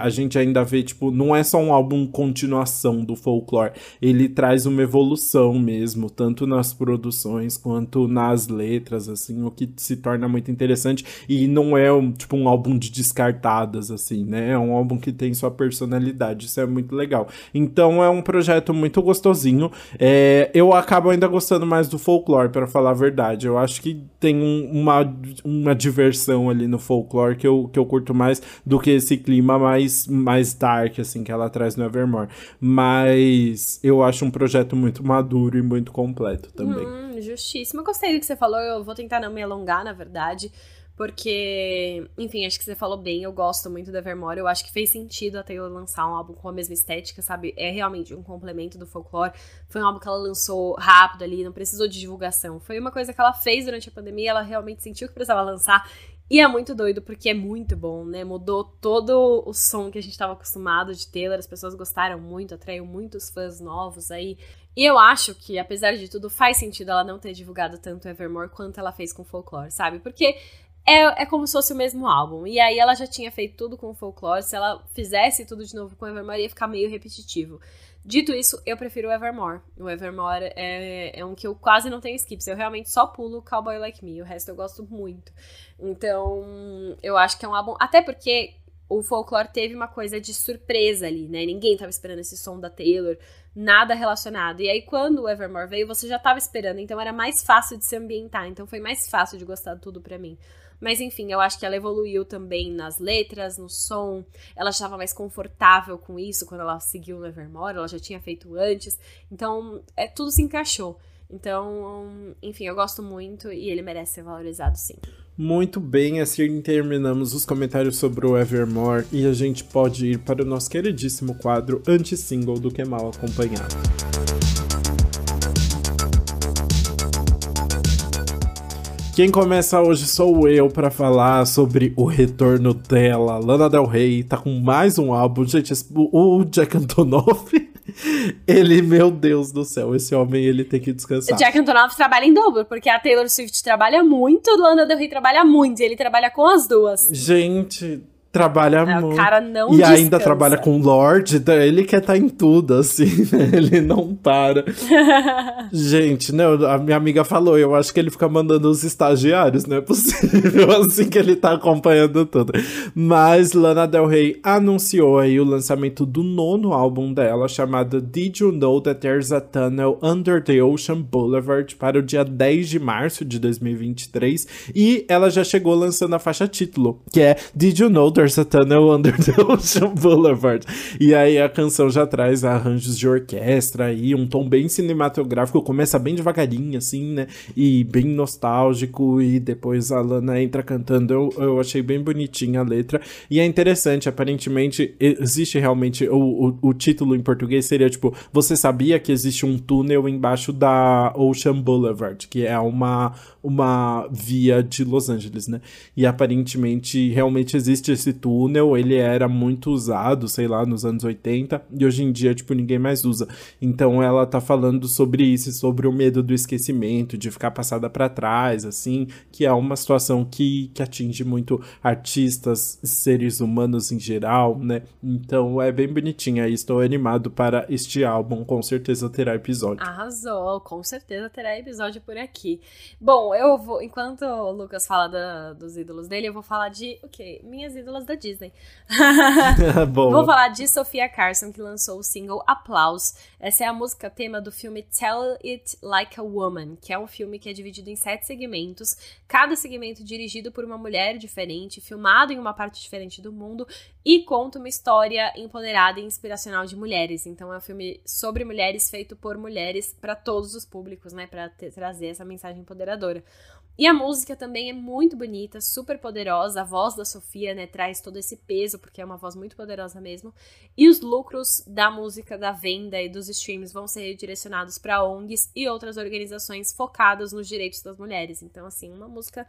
A gente ainda vê, tipo, tipo, não é só um álbum continuação do folklore. Ele traz uma evolução mesmo, tanto nas produções quanto nas letras, assim, o que se torna muito interessante. E não é um, tipo um álbum de descartadas, assim, né? É um álbum que tem sua personalidade. Isso é muito legal. Então é um projeto muito gostosinho. É, eu acabo ainda gostando mais do folklore, para falar a verdade. Eu acho que tem um, uma, uma diversão ali no folklore que eu, que eu curto mais do que esse clima mais, mais dark dark, assim, que ela traz no Evermore. Mas eu acho um projeto muito maduro e muito completo também. Hum, justíssimo. Eu gostei do que você falou, eu vou tentar não me alongar, na verdade. Porque, enfim, acho que você falou bem, eu gosto muito do Evermore. Eu acho que fez sentido a Taylor lançar um álbum com a mesma estética, sabe? É realmente um complemento do folclore. Foi um álbum que ela lançou rápido ali, não precisou de divulgação. Foi uma coisa que ela fez durante a pandemia, ela realmente sentiu que precisava lançar. E é muito doido porque é muito bom, né? Mudou todo o som que a gente estava acostumado de Taylor, as pessoas gostaram muito, atraiu muitos fãs novos aí. E eu acho que, apesar de tudo, faz sentido ela não ter divulgado tanto Evermore quanto ela fez com Folklore, sabe? Porque é, é como se fosse o mesmo álbum. E aí ela já tinha feito tudo com Folklore, se ela fizesse tudo de novo com Evermore ia ficar meio repetitivo. Dito isso, eu prefiro o Evermore. O Evermore é, é um que eu quase não tenho skips. Eu realmente só pulo Cowboy Like Me. O resto eu gosto muito. Então, eu acho que é um álbum. Até porque o folclore teve uma coisa de surpresa ali, né? Ninguém tava esperando esse som da Taylor, nada relacionado. E aí, quando o Evermore veio, você já tava esperando, então era mais fácil de se ambientar. Então foi mais fácil de gostar de tudo pra mim. Mas enfim, eu acho que ela evoluiu também nas letras, no som. Ela estava mais confortável com isso quando ela seguiu no Evermore, ela já tinha feito antes. Então, é, tudo se encaixou. Então, enfim, eu gosto muito e ele merece ser valorizado sim. Muito bem, assim terminamos os comentários sobre o Evermore e a gente pode ir para o nosso queridíssimo quadro anti-single do que mal acompanhado. Quem começa hoje sou eu para falar sobre o retorno dela. Lana Del Rey tá com mais um álbum. Gente, o Jack Antonoff ele, meu Deus do céu, esse homem ele tem que descansar. Jack Antonoff trabalha em dobro, porque a Taylor Swift trabalha muito, Lana Del Rey trabalha muito, e ele trabalha com as duas. Gente, trabalha é, muito. O cara não E descansa. ainda trabalha com Lorde, ele quer estar tá em tudo, assim, né? ele não para. Gente, não, a minha amiga falou, eu acho que ele fica mandando os estagiários, não é possível, assim que ele tá acompanhando tudo. Mas Lana Del Rey anunciou aí o lançamento do nono álbum dela, chamado Did You Know That There's a Tunnel Under the Ocean Boulevard, para o dia 10 de março de 2023, e ela já chegou lançando a faixa título, que é Did You Know There's a Tunnel Under the Ocean Boulevard. E aí a canção já traz arranjos de orquestra e um tom bem cinematográfico, começa bem devagarinho, assim, né? E bem nostálgico, e depois a Lana entra cantando. Eu, eu achei bem bonitinha a letra. E é interessante, aparentemente, existe realmente. O, o, o título em português seria tipo: Você sabia que existe um túnel embaixo da Ocean Boulevard, que é uma, uma via de Los Angeles, né? E aparentemente realmente existe esse túnel, ele era muito usado, sei lá, nos anos 80, e hoje em dia, tipo, ninguém mais usa. Então ela tá falando sobre isso, sobre o medo do esquecimento, de ficar passada para trás, assim, que é uma situação que, que atinge muito artistas, seres humanos em geral, né? Então é bem bonitinha e estou animado para este álbum, com certeza terá episódio. Arrasou, com certeza terá episódio por aqui. Bom, eu vou, enquanto o Lucas fala da, dos ídolos dele, eu vou falar de, o okay, quê? Minhas ídolas da Disney. Vou falar de Sofia Carson, que lançou o single Applause. Essa é a música tema do filme Tell It Like a Woman, que é um filme que é dividido em sete segmentos, cada segmento dirigido por uma mulher diferente, filmado em uma parte diferente do mundo e conta uma história empoderada e inspiracional de mulheres. Então é um filme sobre mulheres feito por mulheres para todos os públicos, né, para trazer essa mensagem empoderadora. E a música também é muito bonita, super poderosa. A voz da Sofia, né, traz todo esse peso, porque é uma voz muito poderosa mesmo. E os lucros da música, da venda e dos streams vão ser direcionados para ONGs e outras organizações focadas nos direitos das mulheres. Então, assim, uma música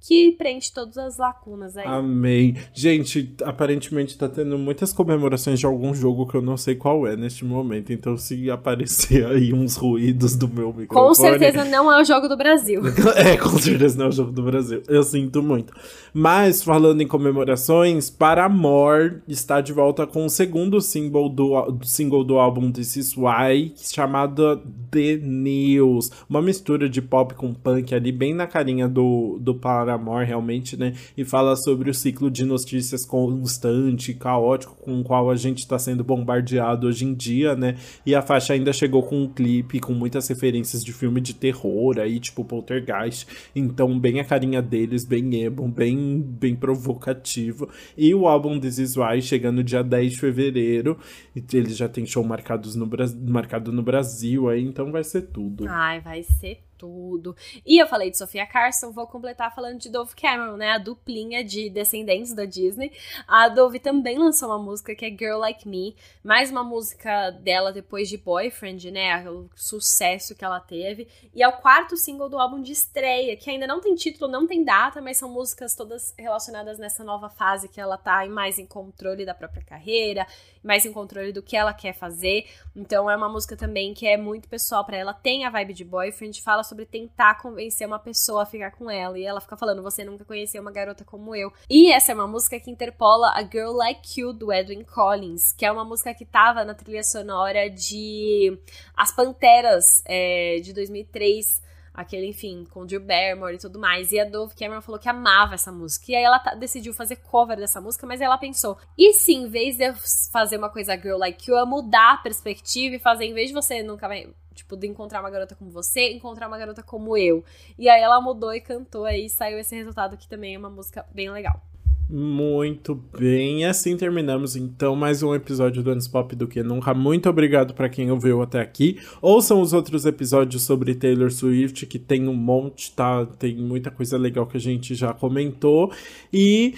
que preenche todas as lacunas aí. Amém. Gente, aparentemente tá tendo muitas comemorações de algum jogo que eu não sei qual é neste momento. Então, se aparecer aí uns ruídos do meu microfone. Com certeza não é o jogo do Brasil. é, com certeza não é o jogo do Brasil. Eu sinto muito. Mas, falando em comemorações, Paramore está de volta com o segundo single do, single do álbum This Is Why, chamado The News. Uma mistura de pop com punk ali, bem na carinha do, do Paramore, realmente, né? E fala sobre o ciclo de notícias constante, caótico, com o qual a gente está sendo bombardeado hoje em dia, né? E a faixa ainda chegou com um clipe com muitas referências de filme de terror aí, tipo Poltergeist. Então, bem a carinha deles, bem emo, bem bem, provocativo. E o álbum This Is Why chegando dia 10 de fevereiro. E ele já tem show marcados no, marcado no Brasil aí, então vai ser tudo. Ai, vai ser tudo. E eu falei de Sofia Carson, vou completar falando de Dove Cameron, né? A duplinha de descendentes da Disney. A Dove também lançou uma música que é Girl Like Me, mais uma música dela depois de Boyfriend, né? O sucesso que ela teve. E é o quarto single do álbum de estreia, que ainda não tem título, não tem data, mas são músicas todas relacionadas nessa nova fase que ela tá mais em controle da própria carreira, mais em controle do que ela quer fazer. Então é uma música também que é muito pessoal para ela, tem a vibe de Boyfriend, fala sobre tentar convencer uma pessoa a ficar com ela. E ela fica falando: Você nunca conheceu uma garota como eu. E essa é uma música que interpola a Girl Like You do Edwin Collins, que é uma música que tava na trilha sonora de As Panteras é, de 2003 aquele, enfim, com Drew Barrymore e tudo mais. E a Dove Cameron falou que amava essa música. E aí ela tá, decidiu fazer cover dessa música, mas ela pensou: e se em vez de eu fazer uma coisa girl like you, eu mudar a perspectiva e fazer, em vez de você nunca vai tipo, de encontrar uma garota como você, encontrar uma garota como eu. E aí ela mudou e cantou aí, saiu esse resultado que também é uma música bem legal. Muito bem, assim terminamos então mais um episódio do Anos Pop do que nunca. Muito obrigado para quem ouviu até aqui. Ouçam os outros episódios sobre Taylor Swift, que tem um monte, tá? Tem muita coisa legal que a gente já comentou. E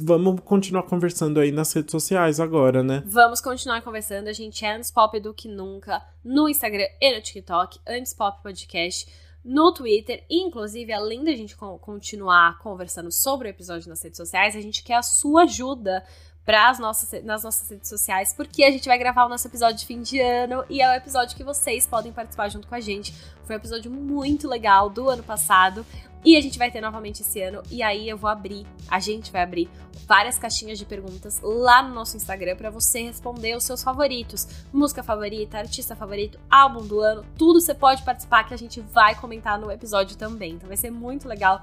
vamos continuar conversando aí nas redes sociais agora, né? Vamos continuar conversando. A gente é Anos Pop do que nunca no Instagram e no TikTok, Anos Pop Podcast no Twitter. Inclusive, além da gente continuar conversando sobre o episódio nas redes sociais, a gente quer a sua ajuda pras nossas, nas nossas redes sociais, porque a gente vai gravar o nosso episódio de fim de ano e é o episódio que vocês podem participar junto com a gente. Foi um episódio muito legal do ano passado. E a gente vai ter novamente esse ano. E aí eu vou abrir, a gente vai abrir várias caixinhas de perguntas lá no nosso Instagram para você responder os seus favoritos. Música favorita, artista favorito, álbum do ano, tudo você pode participar que a gente vai comentar no episódio também. Então vai ser muito legal.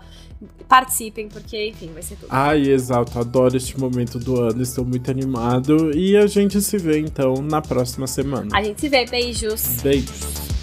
Participem, porque, enfim, vai ser tudo. Ai, exato, adoro este momento do ano, estou muito animado. E a gente se vê então na próxima semana. A gente se vê, beijos. Beijos.